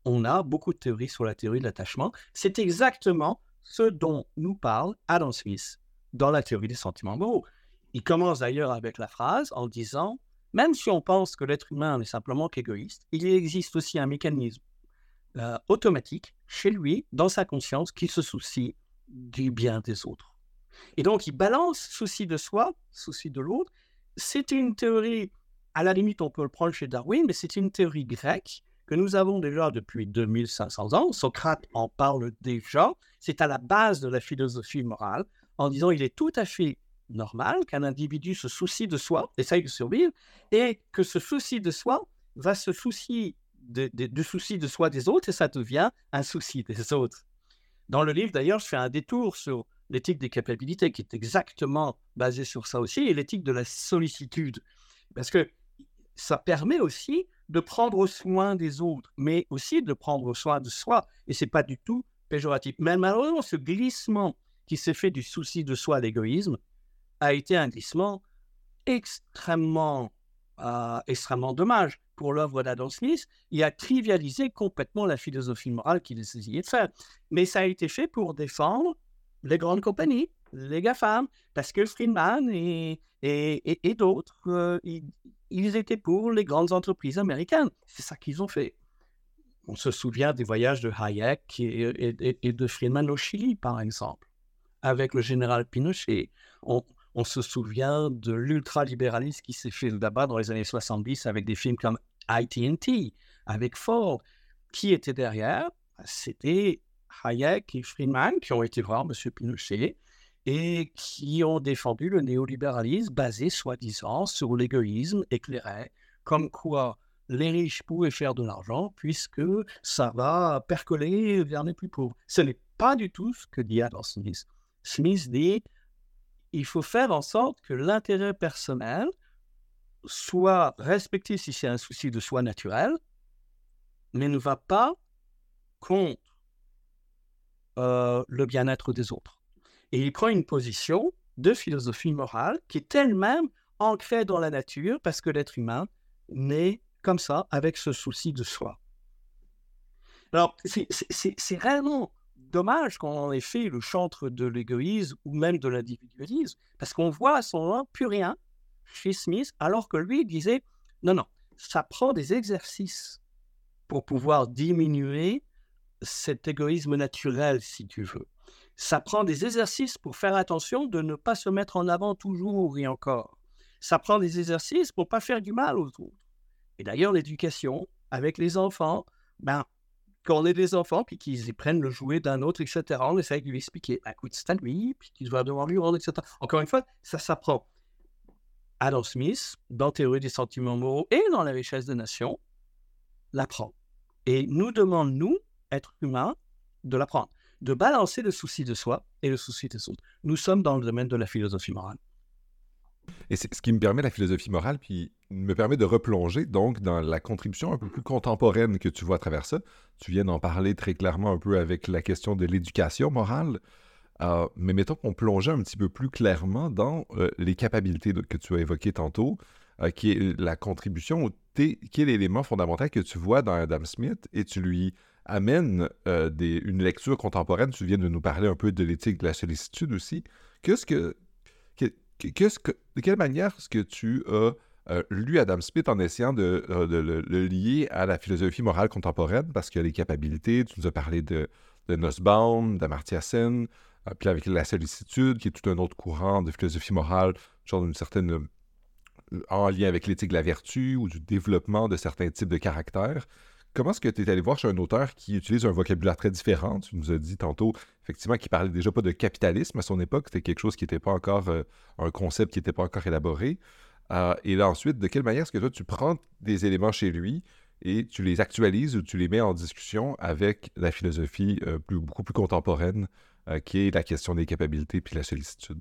B: on a beaucoup de théories sur la théorie de l'attachement. C'est exactement ce dont nous parle Adam Smith dans la théorie des sentiments moraux. Il commence d'ailleurs avec la phrase en disant même si on pense que l'être humain n'est simplement qu'égoïste, il existe aussi un mécanisme euh, automatique chez lui, dans sa conscience, qui se soucie du bien des autres. Et donc, il balance souci de soi, souci de l'autre. C'est une théorie, à la limite, on peut le prendre chez Darwin, mais c'est une théorie grecque que nous avons déjà depuis 2500 ans. Socrate en parle déjà. C'est à la base de la philosophie morale, en disant il est tout à fait normal qu'un individu se soucie de soi, essaye de survivre, et que ce souci de soi va se soucier du souci de soi des autres, et ça devient un souci des autres. Dans le livre, d'ailleurs, je fais un détour sur l'éthique des capacités, qui est exactement basée sur ça aussi, et l'éthique de la sollicitude. Parce que ça permet aussi de prendre soin des autres, mais aussi de prendre soin de soi. Et c'est pas du tout péjoratif. Mais malheureusement, ce glissement qui s'est fait du souci de soi à l'égoïsme, a été un glissement extrêmement, euh, extrêmement dommage pour l'œuvre d'Adam Smith. Il a trivialisé complètement la philosophie morale qu'il essayait de faire. Mais ça a été fait pour défendre les grandes compagnies, les GAFAM, parce que Friedman et, et, et, d'autres, euh, ils, étaient pour les grandes entreprises américaines. C'est ça qu'ils ont fait. On se souvient des voyages de Hayek et, de Friedman au Chili, par exemple, avec le général Pinochet. On, on se souvient de l'ultralibéralisme qui s'est fait là-bas dans les années 70 avec des films comme IT&T, avec Ford. Qui était derrière C'était Hayek et Friedman qui ont été voir M. Pinochet et qui ont défendu le néolibéralisme basé soi-disant sur l'égoïsme éclairé, comme quoi les riches pouvaient faire de l'argent puisque ça va percoler vers les plus pauvres. Ce n'est pas du tout ce que dit Adam Smith. Smith dit il faut faire en sorte que l'intérêt personnel soit respecté si c'est un souci de soi naturel, mais ne va pas contre euh, le bien-être des autres. Et il prend une position de philosophie morale qui est elle-même ancrée dans la nature parce que l'être humain naît comme ça avec ce souci de soi. Alors, c'est réellement dommage qu'on ait fait le chantre de l'égoïsme ou même de l'individualisme, parce qu'on voit à ce moment plus rien chez Smith, alors que lui disait non, non, ça prend des exercices pour pouvoir diminuer cet égoïsme naturel, si tu veux. Ça prend des exercices pour faire attention de ne pas se mettre en avant toujours et encore. Ça prend des exercices pour pas faire du mal aux autres. Et d'ailleurs, l'éducation avec les enfants, ben, quand on est des enfants, puis qu'ils prennent le jouet d'un autre, etc., on essaye de lui expliquer, bah, écoute, c'est à lui, puis qu'il doit devoir lui rendre, etc. Encore une fois, ça s'apprend. Adam Smith, dans Théorie des sentiments moraux et dans La richesse des nations, l'apprend. Et nous demande, nous, êtres humains, de l'apprendre, de balancer le souci de soi et le souci des autres. Nous sommes dans le domaine de la philosophie morale.
A: Et c'est ce qui me permet la philosophie morale, puis me permet de replonger donc dans la contribution un peu plus contemporaine que tu vois à travers ça. Tu viens d'en parler très clairement un peu avec la question de l'éducation morale. Euh, mais mettons qu'on plongeait un petit peu plus clairement dans euh, les capacités que tu as évoquées tantôt, euh, qui est la contribution, qui est l'élément fondamental que tu vois dans Adam Smith, et tu lui amènes une lecture contemporaine. Tu viens de nous parler un peu de l'éthique de la sollicitude aussi. Qu'est-ce que, de quelle manière est-ce que tu as lu Adam Smith en essayant de, le, lier à la philosophie morale contemporaine? Parce que les capacités, tu nous as parlé de, Nussbaum, d'Amartya Sen, puis avec la sollicitude, qui est tout un autre courant de philosophie morale, genre d'une certaine. Euh, en lien avec l'éthique de la vertu ou du développement de certains types de caractères. Comment est-ce que tu es allé voir chez un auteur qui utilise un vocabulaire très différent? Tu nous as dit tantôt, effectivement, qu'il parlait déjà pas de capitalisme à son époque. C'était quelque chose qui n'était pas encore euh, un concept qui n'était pas encore élaboré. et là, ensuite, de quelle manière est-ce que toi, tu prends des éléments chez lui et tu les actualises ou tu les mets en discussion avec la philosophie beaucoup plus contemporaine euh, qui est la question des capacités puis la sollicitude.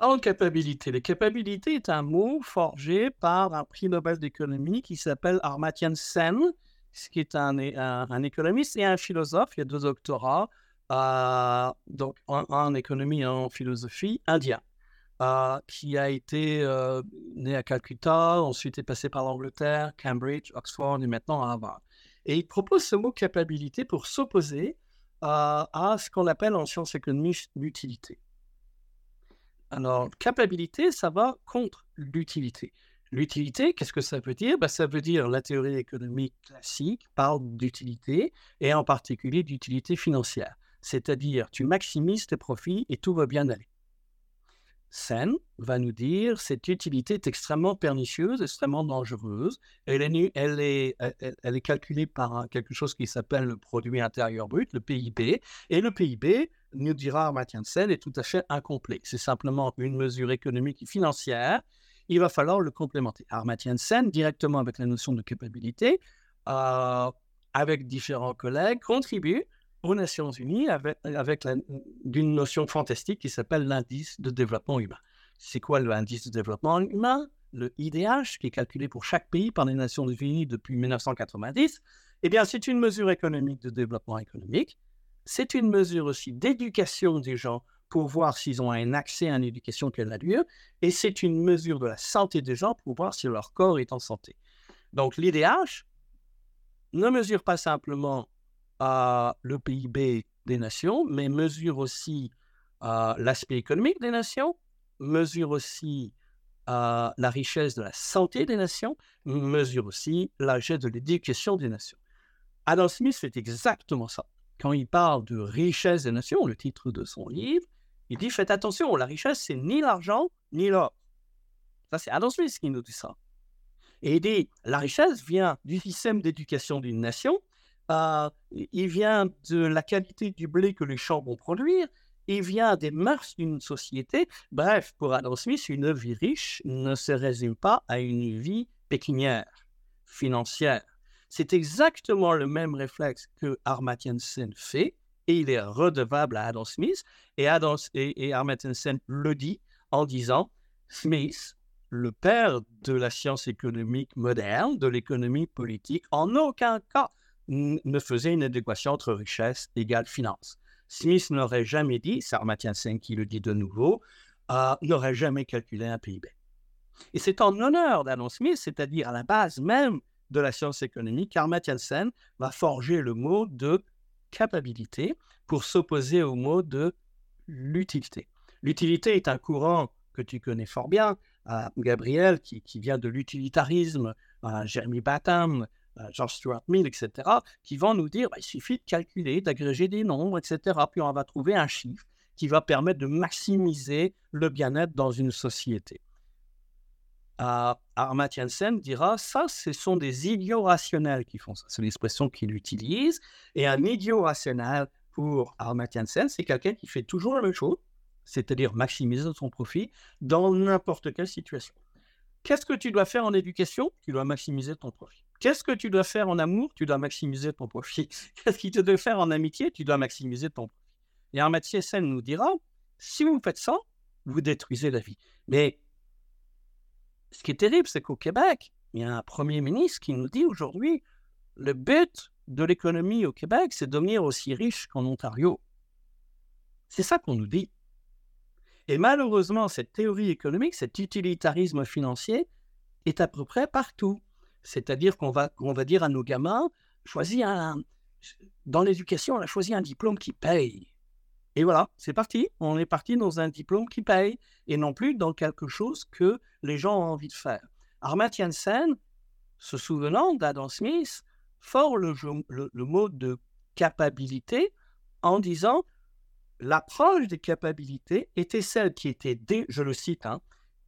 B: En capacité, les capacités est un mot forgé par un prix Nobel d'économie qui s'appelle Armatyan Sen, qui est un, un, économiste et un philosophe. Il y a deux doctorats, euh, donc en, économie et en philosophie, indien, euh, qui a été né à Calcutta, ensuite est passé par l'Angleterre, Cambridge, Oxford et maintenant à Harvard. Et il propose ce mot capacité pour s'opposer à, ce qu'on appelle en sciences économiques l'utilité. Alors, capacité, ça va contre l'utilité. L'utilité, qu'est-ce que ça veut dire? Ben, Ça veut dire la théorie économique classique parle d'utilité et en particulier d'utilité financière. C'est-à-dire, tu maximises tes profits et tout va bien aller. Sen va nous dire cette utilité est extrêmement pernicieuse, extrêmement dangereuse. Elle est, calculée par quelque chose qui s'appelle le produit intérieur brut, le PIB. Et le PIB, nous dira Armatien Sen, est tout à fait incomplet. C'est simplement une mesure économique et financière. Il va falloir le complémenter. Armatien Sen, directement avec la notion de capacité, euh, avec différents collègues, contribue aux Nations Unies avec, avec d'une notion fantastique qui s'appelle l'indice de développement humain. C'est quoi l'indice de développement humain? Le IDH, qui est calculé pour chaque pays par les Nations Unies depuis 1990. Eh bien, c'est une mesure économique de développement économique. C'est une mesure aussi d'éducation des gens pour voir s'ils ont un accès à une éducation qui a lieu. Et c'est une mesure de la santé des gens pour voir si leur corps est en santé. Donc, l'IDH ne mesure pas simplement le PIB des nations, mais mesure aussi l'aspect économique des nations, mesure aussi la richesse de la santé des nations, mesure aussi la richesse de l'éducation des nations. Adam Smith fait exactement ça. Quand il parle de richesse des nations, le titre de son livre, il dit faites attention, la richesse, c'est ni l'argent ni l'or. Ça, c'est Adam Smith qui nous dit ça. Et il dit la richesse vient du système d'éducation d'une nation il vient de la qualité du blé que les champs vont produire, il vient des mœurs d'une société. Bref, pour Adam Smith, une vie riche ne se résume pas à une vie pécuniaire, financière. C'est exactement le même réflexe que Armatien Sen fait, et il est redevable à Adam Smith. Et, Adam, et, et Sen le dit en disant Smith, le père de la science économique moderne, de l'économie politique, en aucun cas ne faisait une adéquation entre richesse égale finance. Smith n'aurait jamais dit, c'est Armatien Sen qui le dit de nouveau, euh, n'aurait jamais calculé un PIB. Et c'est en honneur d'Adam Smith, c'est-à-dire à la base même de la science économique, qu'Armatien Sen va forger le mot de capacité pour s'opposer au mot de l'utilité. L'utilité est un courant que tu connais fort bien, euh, Gabriel, qui, vient de l'utilitarisme, euh, Jeremy Batham, George Stuart Mill, etc., qui vont nous dire bah, suffit de calculer, d'agréger des nombres, etc., puis on va trouver un chiffre qui va permettre de maximiser le bien-être dans une société. Euh, Armatya Sen dira ça, ce sont des idiots rationnels qui font ça. C'est l'expression qu'il utilise. Et un idiot rationnel pour Armatya Sen, c'est quelqu'un qui fait toujours la même chose, c'est-à-dire maximiser son profit dans n'importe quelle situation. Qu'est-ce que tu dois faire en éducation? Tu dois maximiser ton profit. Qu'est-ce que tu dois faire en amour? Tu dois maximiser ton profit. Qu'est-ce qu'il te doit faire en amitié? Tu dois maximiser ton profit. Et Armathieu Sen nous dira, si vous faites ça, vous détruisez la vie. Mais ce qui est terrible, c'est qu'au Québec, il y a un premier ministre qui nous dit aujourd'hui, le but de l'économie au Québec, c'est de devenir aussi riche qu'en Ontario. C'est ça qu'on nous dit. Et malheureusement, cette théorie économique, cet utilitarisme financier est à peu près partout. C'est-à-dire qu'on va, va dire à nos gamins, choisis un... Dans l'éducation, on a choisi un diplôme qui paye. Et voilà, c'est parti. On est parti dans un diplôme qui paye et non plus dans quelque chose que les gens ont envie de faire. Armatien Sen, se souvenant d'Adam Smith, fort le, le, mot de capacité en disant l'approche des capacités était celle qui était, je le cite, hein,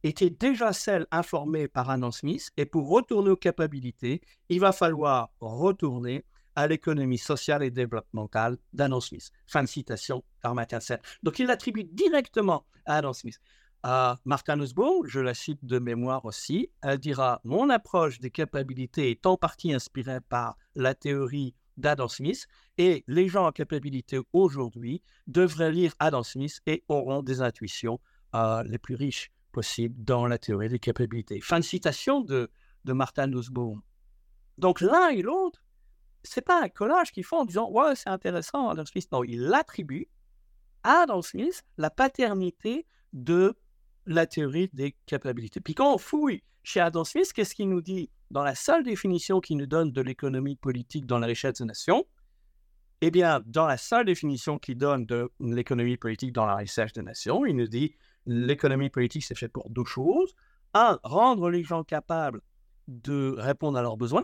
B: était déjà celle informée par Adam Smith, et pour retourner aux capacités, il va falloir retourner à l'économie sociale et développementale d'Adam Smith. Fin de citation d'Armatien Sen. Donc il l'attribue directement à Adam Smith. À Martin Nussbaum, je la cite de mémoire aussi, elle dira Mon approche des capacités est en partie inspirée par la théorie d'Adam Smith et les gens en capacité aujourd'hui devraient lire Adam Smith et auront des intuitions euh, les plus riches possibles dans la théorie des capacités. Fin de citation de, de Martin Nussbaum. Donc l'un et l'autre, c'est pas un collage qu'ils font en disant ouais c'est intéressant Adam Smith. Non, il attribue à Adam Smith la paternité de la théorie des capacités. Puis quand on fouille chez Adam Smith, qu'est-ce qu'il nous dit? Dans la seule définition qu'il nous donne de l'économie politique dans la richesse des nations Eh bien, dans la seule définition qu'il donne de l'économie politique dans la richesse des nations, il nous dit l'économie politique, c'est fait pour deux choses. Un, rendre les gens capables de répondre à leurs besoins,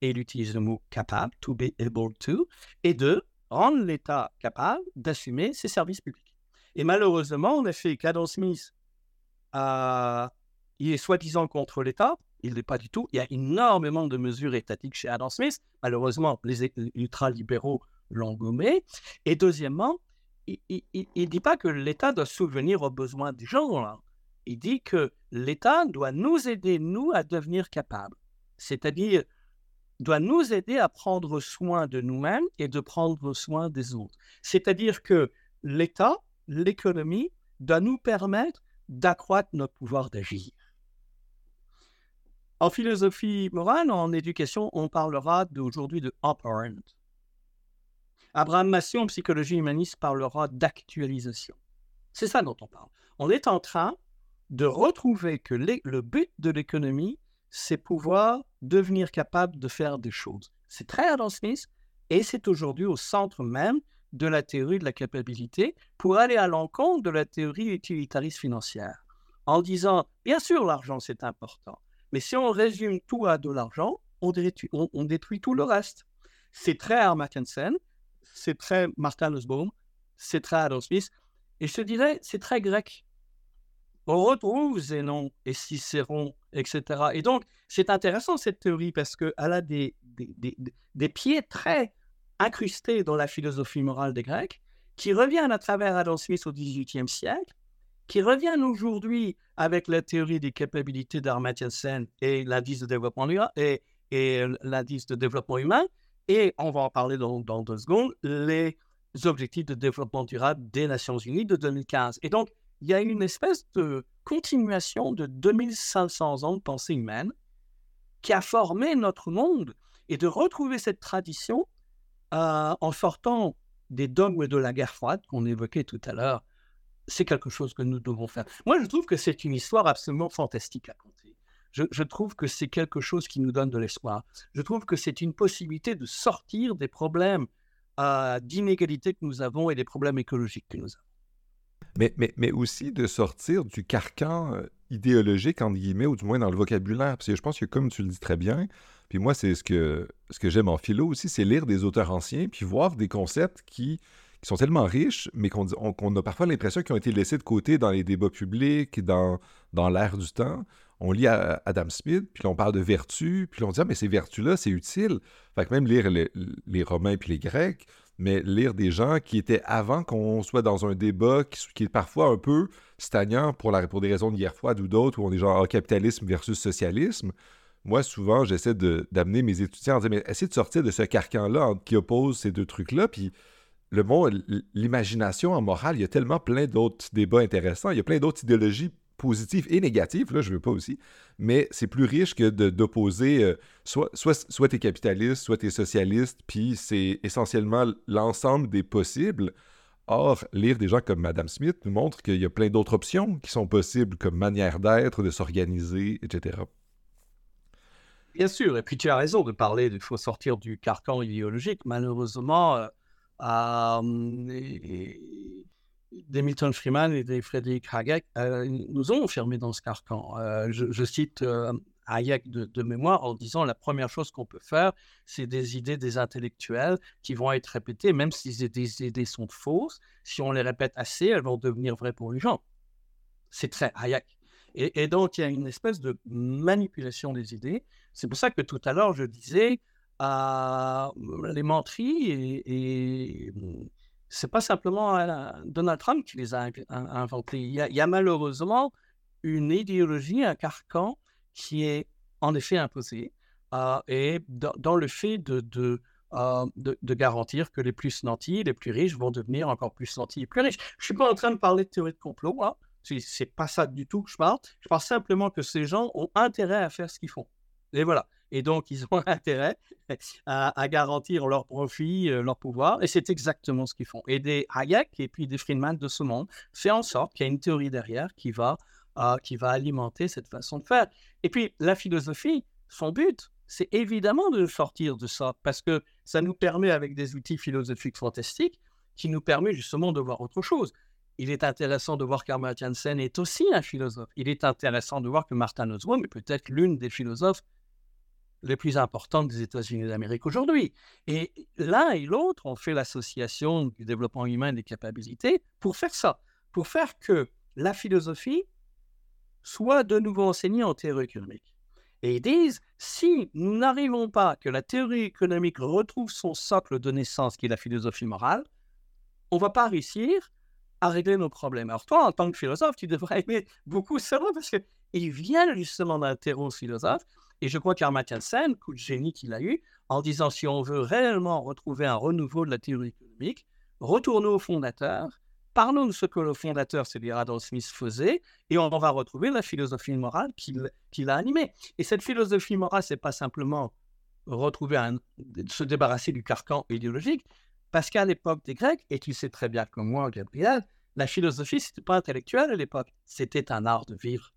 B: et il utilise le mot capable, to be able to, et deux, rendre l'État capable d'assumer ses services publics. Et malheureusement, en effet, qu'Adam Smith il est soi-disant contre l'État. Il n'est pas du tout. Il y a énormément de mesures étatiques chez Adam Smith. Malheureusement, les ultralibéraux l'ont gommé. Et deuxièmement, il ne dit pas que l'État doit souvenir aux besoins des gens. Il dit que l'État doit nous aider, nous, à devenir capables. C'est-à-dire, doit nous aider à prendre soin de nous-mêmes et de prendre soin des autres. C'est-à-dire que l'État, l'économie, doit nous permettre d'accroître notre pouvoir d'agir. En philosophie morale, en éducation, on parlera aujourd'hui de operant. Abraham Massé, en psychologie humaniste, parlera d'actualisation. C'est ça dont on parle. On est en train de retrouver que le but de l'économie, c'est pouvoir devenir capable de faire des choses. C'est très Adam Smith et c'est aujourd'hui au centre même de la théorie de la capacité pour aller à l'encontre de la théorie utilitariste financière, en disant, bien sûr, l'argent, c'est important, mais si on résume tout à de l'argent, on détruit, tout le reste. C'est très Armakensen, c'est très Martin Nussbaum, c'est très Adam Smith, et je te dirais, c'est très grec. On retrouve Zénon et Cicéron, etc. Et donc, c'est intéressant cette théorie parce qu'elle a des, des, pieds très incrusté dans la philosophie morale des Grecs, qui revient à travers Adam Smith au XVIIIe siècle, qui revient aujourd'hui avec la théorie des capacités d'Armatien Sen et l'indice de développement humain, et, et l'indice de développement humain, et on va en parler dans, dans, deux secondes, les objectifs de développement durable des Nations Unies de 2015. Et donc, il y a une espèce de continuation de 2500 ans de pensée humaine qui a formé notre monde et de retrouver cette tradition euh, en sortant des dogmes de la guerre froide qu'on évoquait tout à l'heure, c'est quelque chose que nous devons faire. Moi, je trouve que c'est une histoire absolument fantastique à conter. Je, trouve que c'est quelque chose qui nous donne de l'espoir. Je trouve que c'est une possibilité de sortir des problèmes euh, d'inégalité que nous avons et des problèmes écologiques que nous avons.
A: Mais aussi de sortir du carcan euh, idéologique, entre guillemets, ou du moins dans le vocabulaire. Parce que je pense que, comme tu le dis très bien, puis moi, c'est ce que, ce que j'aime en philo aussi, c'est lire des auteurs anciens, puis voir des concepts qui, qui sont tellement riches, mais qu'on a parfois l'impression qu'ils ont été laissés de côté dans les débats publics, dans, dans l'ère du temps. On lit Adam Smith, puis on parle de vertus, puis on dit ah, mais ces vertus-là, c'est utile. Fait que même lire les Romains puis les Grecs, mais lire des gens qui étaient avant qu'on soit dans un débat qui, est parfois un peu stagnant pour, la, pour des raisons de guerre froide ou d'autres, où on est genre ah, capitalisme versus socialisme moi, souvent, j'essaie d'amener mes étudiants à dire, mais essayez de sortir de ce carcan-là qui oppose ces deux trucs-là. Puis le l'imagination en morale, il y a tellement plein d'autres débats intéressants. Il y a plein d'autres idéologies positive et négative, là, je veux pas aussi, mais c'est plus riche que d'opposer euh, soit, soit, soit tu es capitaliste, soit tu es socialiste, puis c'est essentiellement l'ensemble des possibles. Or, lire des gens comme Madame Smith nous montre qu'il y a plein d'autres options qui sont possibles comme manière d'être, de s'organiser, etc.
B: Bien sûr, et puis tu as raison de parler qu'il faut sortir du carcan idéologique. Malheureusement, euh, des Milton Freeman et des Frédéric Hayek euh, nous ont enfermés dans ce carcan. Euh, je, cite euh, Hayek de, mémoire en disant la première chose qu'on peut faire, c'est des idées des intellectuels qui vont être répétées, même si des idées sont fausses. Si on les répète assez, elles vont devenir vraies pour les gens. C'est très Hayek. Et, donc, il y a une espèce de manipulation des idées. C'est pour ça que tout à l'heure, je disais, les menteries et, et c'est pas simplement euh, Donald Trump qui les a inventés. Il y a, malheureusement une idéologie, un carcan qui est en effet imposé euh, et dans, le fait euh, de, de, garantir que les plus nantis, les plus riches vont devenir encore plus nantis et plus riches. Je ne suis pas en train de parler de théorie de complot, hein. c'est pas ça du tout que je parle. Je parle simplement que ces gens ont intérêt à faire ce qu'ils font. Et voilà. Et donc, ils ont intérêt à, garantir leur profit, euh, leur pouvoir. Et c'est exactement ce qu'ils font. Et des Hayek et puis des Friedman de ce monde fait en sorte qu'il y a une théorie derrière qui va, euh, qui va alimenter cette façon de faire. Et puis, la philosophie, son but, c'est évidemment de sortir de ça, parce que ça nous permet, avec des outils philosophiques fantastiques, qui nous permet justement de voir autre chose. Il est intéressant de voir qu'Armatjan Sen est aussi un philosophe. Il est intéressant de voir que Martin Nussbaum est peut-être l'une des philosophes les plus importantes des États-Unis d'Amérique aujourd'hui. Et l'un et l'autre ont fait l'association du développement humain des capacités pour faire ça, pour faire que la philosophie soit de nouveau enseignée en théorie économique. Et ils disent, si nous n'arrivons pas que la théorie économique retrouve son socle de naissance, qui est la philosophie morale, on ne va pas réussir à régler nos problèmes. Alors toi, en tant que philosophe, tu devrais aimer beaucoup cela parce qu'il vient justement d'un terreau philosophe et je crois qu'Armatya Sen, coup de génie qu'il a eu, en disant si on veut réellement retrouver un renouveau de la théorie économique, retournons au fondateur, parlons de ce que le fondateur, c'est-à-dire Adam Smith, faisait, et on va retrouver la philosophie morale qu'il a animée. Et cette philosophie morale, c'est pas simplement retrouver se débarrasser du carcan idéologique, parce qu'à l'époque des Grecs, et tu sais très bien comme moi, Gabriel, la philosophie, c'était pas intellectuel à l'époque, c'était un art de vivre.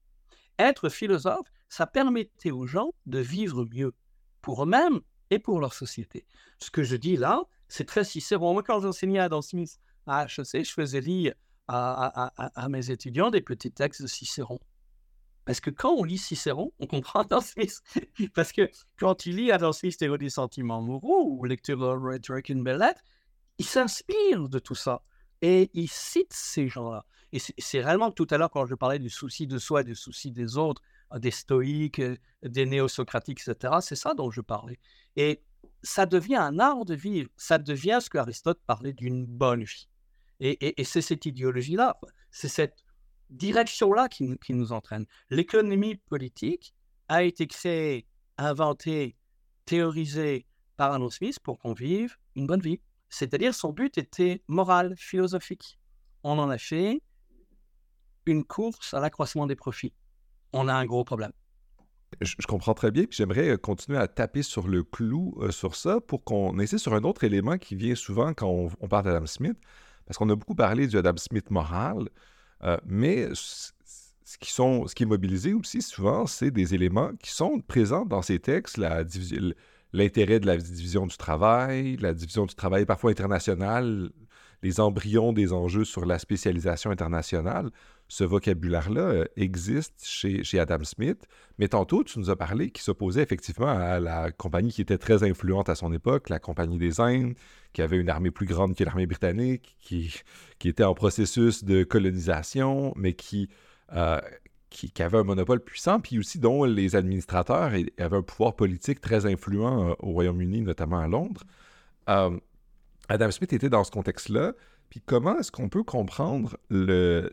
B: Être philosophe, ça permettait aux gens de vivre mieux pour eux-mêmes et pour leur société. Ce que je dis là, c'est très Cicéron. Moi, quand j'enseignais à Adam Smith à HEC, je faisais lire à, mes étudiants des petits textes de Cicéron. Parce que quand on lit Cicéron, on comprend Adam Smith. Parce que quand tu lis Adam Smith, Théorie des sentiments moraux ou Lecture de Rhetoric in Bellet, il s'inspire de tout ça. Et il cite ces gens-là. Et c'est réellement tout à l'heure, quand je parlais du souci de soi et du souci des autres, des stoïques, des néo-socratiques, etc. C'est ça dont je parlais. Et ça devient un art de vivre. Ça devient ce qu'Aristote parlait d'une bonne vie. Et, c'est cette idéologie-là, c'est cette direction-là qui, qui, nous entraîne. L'économie politique a été créée, inventée, théorisée par Adam Smith pour qu'on vive une bonne vie. C'est-à-dire son but était moral, philosophique. On en a fait une course à l'accroissement des profits on a un gros problème.
A: Je, comprends très bien, puis j'aimerais euh, continuer à taper sur le clou euh, sur ça pour qu'on essaie sur un autre élément qui vient souvent quand on, parle d'Adam Smith, parce qu'on a beaucoup parlé du Adam Smith moral, euh, mais ce qui, sont, ce qui est mobilisé aussi souvent, c'est des éléments qui sont présents dans ces textes, l'intérêt de la division du travail, la division du travail parfois international, les embryons des enjeux sur la spécialisation internationale ce vocabulaire-là euh, existe chez, Adam Smith. Mais tantôt, tu nous as parlé qu'il s'opposait effectivement à la compagnie qui était très influente à son époque, la Compagnie des Indes, qui avait une armée plus grande que l'armée britannique, qui, qui était en processus de colonisation, mais qui, euh, qui, avait un monopole puissant, puis aussi dont les administrateurs avaient un pouvoir politique très influent euh, au Royaume-Uni, notamment à Londres. Adam Smith était dans ce contexte-là. Puis comment est-ce qu'on peut comprendre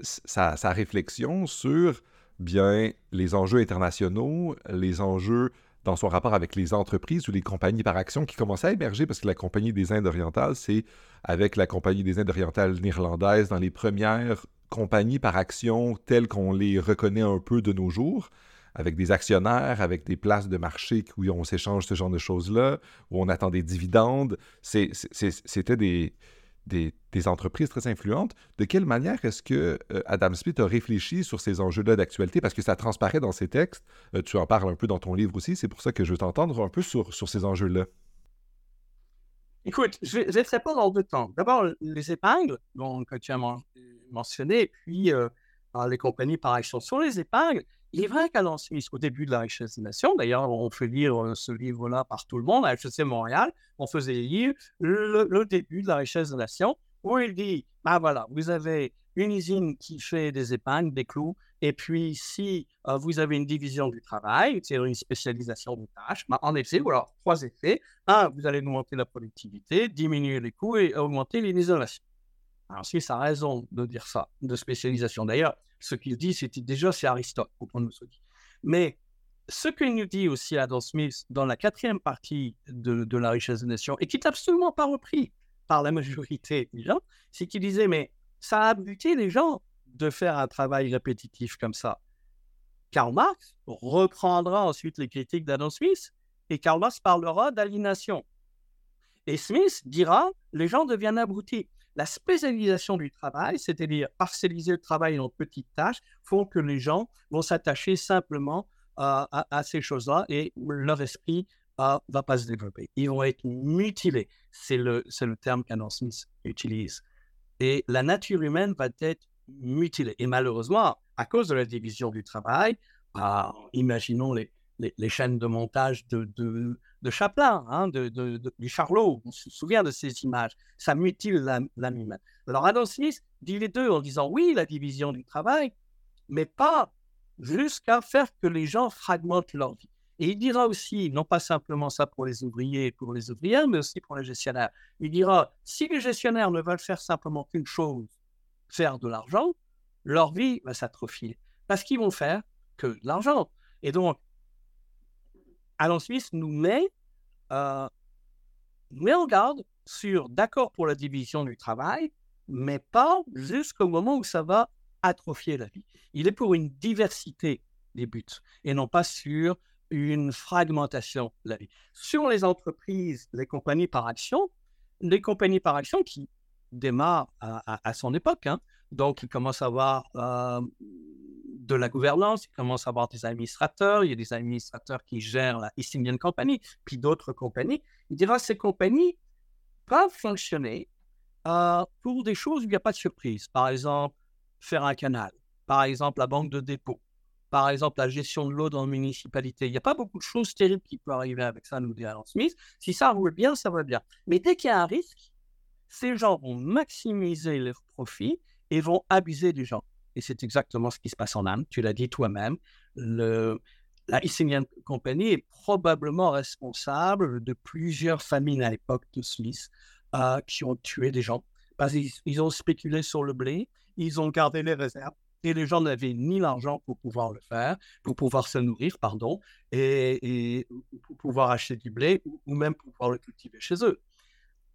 A: sa, réflexion sur bien les enjeux internationaux, les enjeux dans son rapport avec les entreprises ou les compagnies par action qui commençaient à émerger? Parce que la Compagnie des Indes orientales, c'est avec la Compagnie des Indes orientales néerlandaise dans les premières compagnies par action telles qu'on les reconnaît un peu de nos jours, avec des actionnaires, avec des places de marché où on s'échange ce genre de choses-là, où on attend des dividendes. C'était des, des, entreprises très influentes. De quelle manière est-ce que euh, Adam Smith a réfléchi sur ces enjeux-là d'actualité? Parce que ça transparaît dans ses textes. Euh, tu en parles un peu dans ton livre aussi. C'est pour ça que je veux t'entendre un peu sur, sur ces enjeux-là.
B: Écoute, je vais, faire pas dans deux temps. D'abord, les épingles, que tu as mentionné, puis euh, les compagnies par action. Sur les épingles, il est vrai qu'à Smith, au début de la richesse des nations, d'ailleurs, on fait lire euh, ce livre-là par tout le monde, à HEC Montréal, on faisait lire le, début de la richesse des nations, où il dit, ben voilà, vous avez une usine qui fait des épingles, des clous, et puis si euh, vous avez une division du travail, c'est une spécialisation de tâches, ben, en effet, voilà, trois effets. Un, vous allez augmenter la productivité, diminuer les coûts et augmenter l'isolation. Alors, si ça a raison de dire ça, de spécialisation. D'ailleurs, ce qu'il dit, c'était déjà, c'est Aristote, dit. Mais ce qu'il nous dit aussi Adam Smith dans la quatrième partie de, La richesse des nations, et qui n'est absolument pas repris par la majorité des gens, c'est qu'il disait, mais ça a buté les gens de faire un travail répétitif comme ça. Karl Marx reprendra ensuite les critiques d'Adam Smith, et Karl Marx parlera d'aliénation. Et Smith dira, les gens deviennent abrutis la spécialisation du travail, c'est-à-dire parcelliser le travail en petites tâches, font que les gens vont s'attacher simplement à, ces choses-là et leur esprit euh, va pas se développer. Ils vont être mutilés. C'est le, le terme qu'Adam Smith utilise. Et la nature humaine va être mutilée. Et malheureusement, à cause de la division du travail, bah, imaginons les, les, chaînes de montage de, Chaplin, hein, de, du Charlot. On se souvient de ces images. Ça mutile l'âme humaine. Alors Adam Smith dit les deux en disant oui, la division du travail, mais pas jusqu'à faire que les gens fragmentent leur vie. Et il dira aussi, non pas simplement ça pour les ouvriers et pour les ouvrières, mais aussi pour les gestionnaires. Il dira, si les gestionnaires ne veulent faire simplement qu'une chose, faire de l'argent, leur vie va s'atrophier. Parce qu'ils vont faire que de l'argent. Et donc, Alan Smith nous met, euh, met en garde sur d'accord pour la division du travail, mais pas jusqu'au moment où ça va atrophier la vie. Il est pour une diversité des buts et non pas sur une fragmentation de la vie. Sur les entreprises, les compagnies par action, les compagnies par action qui démarrent à, son époque, hein, donc il commence à avoir euh, de la gouvernance, il commence à avoir des administrateurs, il y a des administrateurs qui gèrent la East Indian Company, puis d'autres compagnies. Il dira ces compagnies peuvent fonctionner euh, pour des choses où il n'y a pas de surprise. Par exemple, faire un canal, par exemple la banque de dépôt, par exemple la gestion de l'eau dans la municipalité. Il n'y a pas beaucoup de choses terribles qui peuvent arriver avec ça, nous dit Alan Smith. Si ça roule bien, ça va bien. Mais dès qu'il y a un risque, ces gens vont maximiser leurs profits et vont abuser des gens. Et c'est exactement ce qui se passe en Inde. Tu l'as dit toi-même. La East Indian Company est probablement responsable de plusieurs famines à l'époque de Smith euh, qui ont tué des gens. Parce qu'ils ont spéculé sur le blé, ils ont gardé les réserves et les gens n'avaient ni l'argent pour pouvoir le faire, pour pouvoir se nourrir, pardon, et, pour pouvoir acheter du blé ou, même pour pouvoir le cultiver chez eux.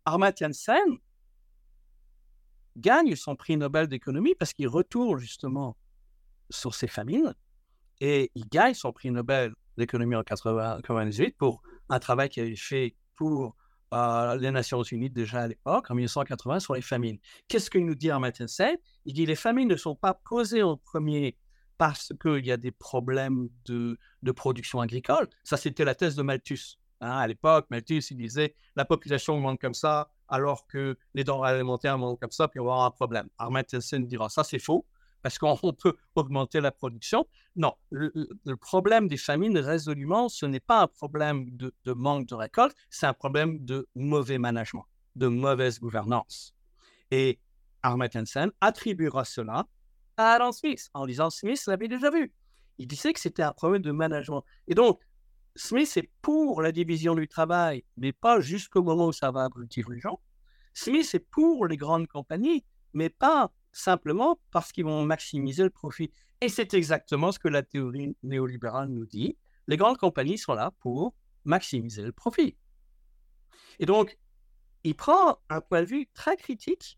B: Amartya Sen, gagne son prix Nobel d'économie parce qu'il retourne justement sur ses famines et il gagne son prix Nobel d'économie en 1998 pour un travail qu'il avait fait pour euh, les Nations Unies déjà à l'époque, en 1980, sur les famines. Qu'est-ce qu'il nous dit en Sen Il dit les famines ne sont pas causées en premier parce qu'il y a des problèmes de, de production agricole. Ça, c'était la thèse de Malthus. Hein, à l'époque, Malthus, il disait la population augmente comme ça, alors que les denrées alimentaires montent comme ça, puis on va avoir un problème. Armatensen dira ça, c'est faux, parce qu'on peut augmenter la production. Non, le, problème des famines, résolument, ce n'est pas un problème de, manque de récolte, c'est un problème de mauvais management, de mauvaise gouvernance. Et Armatensen attribuera cela à Adam Smith, en disant Smith l'avait déjà vu. Il disait que c'était un problème de management. Et donc, Smith est pour la division du travail, mais pas jusqu'au moment où ça va abrutir les gens. Smith est pour les grandes compagnies, mais pas simplement parce qu'ils vont maximiser le profit. Et c'est exactement ce que la théorie néolibérale nous dit. Les grandes compagnies sont là pour maximiser le profit. Et donc, il prend un point de vue très critique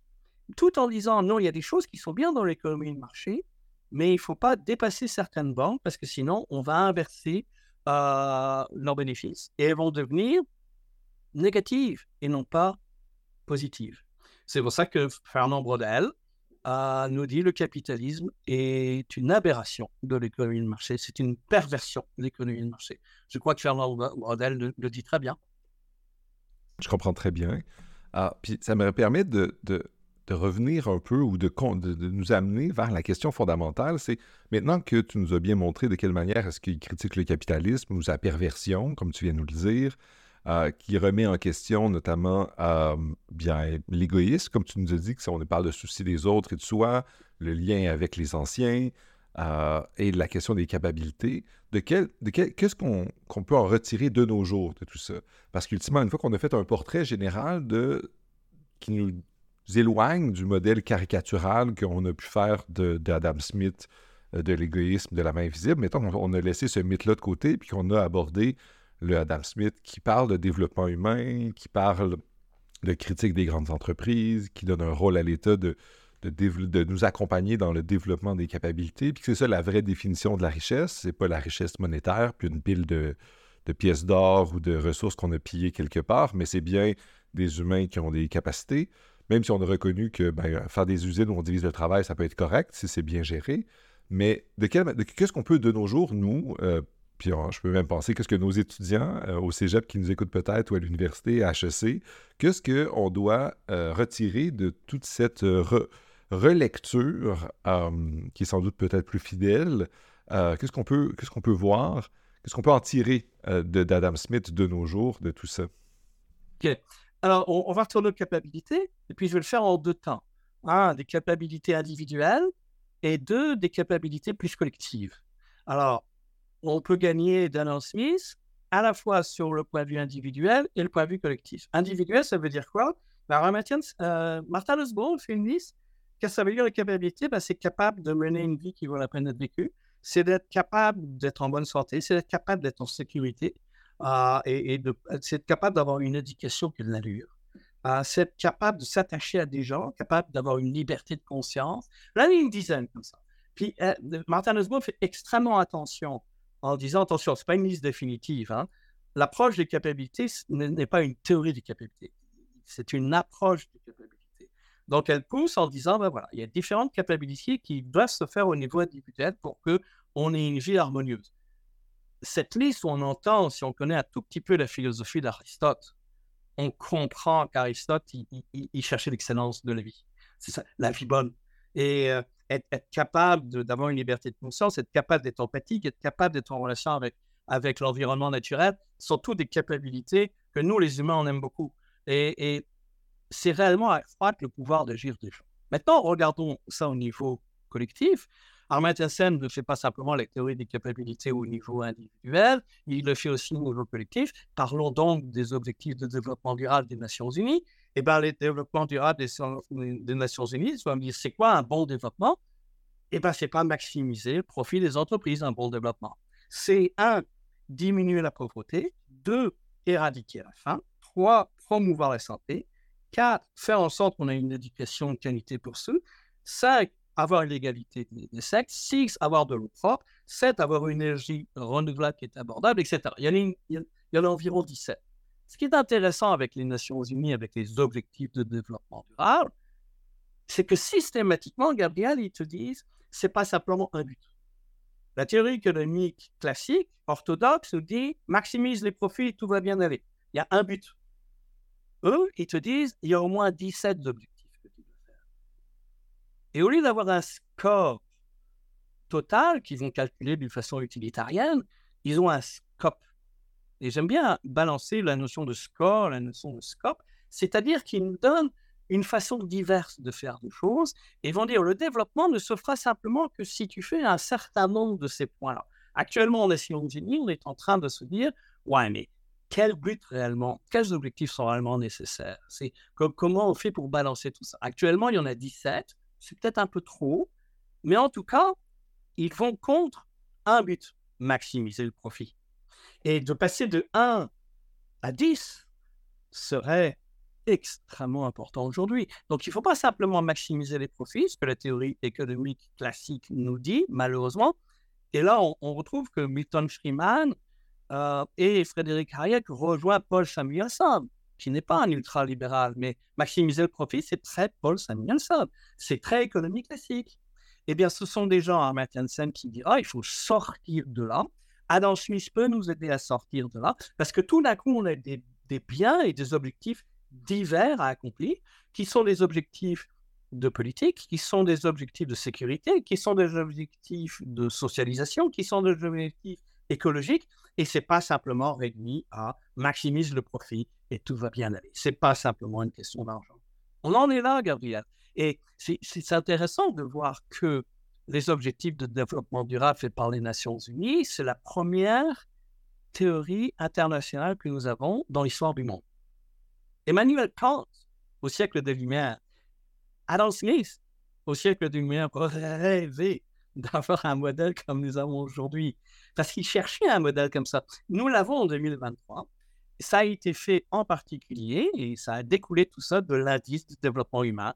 B: tout en disant non, il y a des choses qui sont bien dans l'économie de marché, mais il ne faut pas dépasser certaines banques parce que sinon, on va inverser leurs bénéfices et elles vont devenir négatives et non pas positives. C'est pour ça que Fernand Brodel euh, nous dit le capitalisme est une aberration de l'économie de marché, c'est une perversion de l'économie de marché. Je crois que Fernand Brodel le, dit très bien.
A: Je comprends très bien. Ah, puis ça me permet de, de, revenir un peu ou de, de, nous amener vers la question fondamentale. C'est maintenant que tu nous as bien montré de quelle manière est-ce qu'il critique le capitalisme ou sa perversion, comme tu viens de nous le dire, euh, qui remet en question notamment euh, bien l'égoïsme, comme tu nous as dit, que si on parle de souci des autres et de soi, le lien avec les anciens euh, et la question des capacités, de quel, de qu'est-ce qu'on peut en retirer de nos jours de tout ça? Parce qu'ultimement, une fois qu'on a fait un portrait général de qui nous éloigne du modèle caricatural qu'on a pu faire d'Adam Smith, de l'égoïsme, de la main invisible, mettons qu'on a laissé ce mythe-là de côté, puis qu'on a abordé le Adam Smith, qui parle de développement humain, qui parle de critique des grandes entreprises, qui donne un rôle à l'État de, de, nous accompagner dans le développement des capacités, puis c'est ça la vraie définition de la richesse, c'est pas la richesse monétaire, puis une pile de, pièces d'or ou de ressources qu'on a pillées quelque part, mais c'est bien des humains qui ont des capacités, même si on a reconnu que ben, faire des usines où on divise le travail, ça peut être correct si c'est bien géré. Mais de, qu'est-ce qu'on peut de nos jours, nous, euh, puis je peux même penser qu'est-ce que nos étudiants euh, au cégep qui nous écoutent peut-être ou à l'université, HEC, qu'est-ce qu'on doit euh, retirer de toute cette relecture qui est sans doute peut-être plus fidèle? qu'est-ce qu'on peut, peut voir? Qu'est-ce qu'on peut en tirer d'Adam Smith de nos jours, de tout ça?
B: Alors, on, va retourner aux capacités, et puis je vais le faire en deux temps. Un, des capacités individuelles, et deux, des capacités plus collectives. Alors, on peut gagner d'un Smith à la fois sur le point de vue individuel et le point de vue collectif. Individuel, ça veut dire quoi? Ben, euh, Martin Nussbaum fait une liste. Qu'est-ce que ça veut dire la capacité ben, C'est capable de mener une vie qui vaut la peine d'être vécue. C'est d'être capable d'être en bonne santé. C'est d'être capable d'être en sécurité. Euh, et, c'est être capable d'avoir une éducation qui a de l'allure. Euh, capable de s'attacher à des gens, capable d'avoir une liberté de conscience. Là, il y a une dizaine comme ça. Puis euh, Martin Nussbaum fait extrêmement attention en disant attention, ce n'est pas une liste définitive. Hein. L'approche des capacités n'est pas une théorie des capacités, c'est une approche des capacités. Donc, elle pousse en disant ben voilà, il y a différentes capacités qui doivent se faire au niveau individuel pour qu'on ait une vie harmonieuse. Cette liste où on entend, si on connaît un tout petit peu la philosophie d'Aristote, on comprend qu'Aristote, il, cherchait l'excellence de la vie. C'est ça, la vie bonne. Et euh, être, capable d'avoir une liberté de conscience, être capable d'être empathique, être capable d'être en relation avec, l'environnement naturel, sont toutes des capacités que nous, les humains, on aime beaucoup. Et, c'est réellement accroître le pouvoir d'agir des gens. Maintenant, regardons ça au niveau collectif. Armand Sen ne fait pas simplement la théorie des capacités au niveau individuel, il le fait aussi au niveau collectif. Parlons donc des objectifs de développement durable des Nations Unies. Eh bien, les développements durables des, Nations Unies, c'est quoi un bon développement? Eh bien, ce n'est pas maximiser le profit des entreprises, un bon développement. C'est un, diminuer la pauvreté, deux, éradiquer la faim, trois, promouvoir la santé, quatre, faire en sorte qu'on ait une éducation de qualité pour ceux, cinq, avoir l'égalité des, sexes, six, avoir de l'eau propre, sept, avoir une énergie renouvelable qui est abordable, etc. Il y en a, il y environ 17. Ce qui est intéressant avec les Nations Unies, avec les objectifs de développement durable, c'est que systématiquement, Gabriel, ils te disent, c'est pas simplement un but. La théorie économique classique, orthodoxe, dit maximise les profits, tout va bien aller. Il y a un but. Eux, ils te disent, il y a au moins 17 objectifs que tu dois faire. Et au lieu d'avoir un score total qu'ils vont calculer d'une façon utilitarienne, ils ont un scope. Et j'aime bien balancer la notion de score, la notion de scope, c'est-à-dire qu'ils nous donnent une façon diverse de faire des choses. Et vont dire le développement ne se fera simplement que si tu fais un certain nombre de ces points-là. Actuellement, en Nations Unies, on est en train de se dire ouais, mais quel but réellement, quels objectifs sont réellement nécessaires? C'est comment on fait pour balancer tout ça? Actuellement, il y en a 17, c'est peut-être un peu trop, mais en tout cas, ils vont contre un but, maximiser le profit. Et de passer de 1 à 10 serait extrêmement important aujourd'hui. Donc, il ne faut pas simplement maximiser les profits, ce que la théorie économique classique nous dit, malheureusement. Et là, on, retrouve que Milton Friedman euh, et Frédéric Hayek rejoignent Paul Samuelson, qui n'est pas un ultralibéral, mais maximiser le profit, c'est très Paul Samuelson. C'est très économie classique. Eh bien, ce sont des gens, Amartya Sen, qui dira il faut sortir de là. Adam Smith peut nous aider à sortir de là, parce que tout d'un coup, on a des, des biens et des objectifs divers à accomplir, qui sont des objectifs de politique, qui sont des objectifs de sécurité, qui sont des objectifs de socialisation, qui sont des objectifs écologiques, et c'est pas simplement réduit à maximiser le profit et tout va bien aller. C'est pas simplement une question d'argent. On en est là, Gabriel. Et c'est intéressant de voir que les objectifs de développement durable faits par les Nations Unies, c'est la première théorie internationale que nous avons dans l'histoire du monde. Emmanuel Kant, au siècle des Lumières, Adam Smith, au siècle des Lumières, rêvé d'avoir un modèle comme nous avons aujourd'hui. Parce qu'il cherchait un modèle comme ça. Nous l'avons en 2023. Ça a été fait en particulier, et ça a découlé tout ça de l'indice de développement humain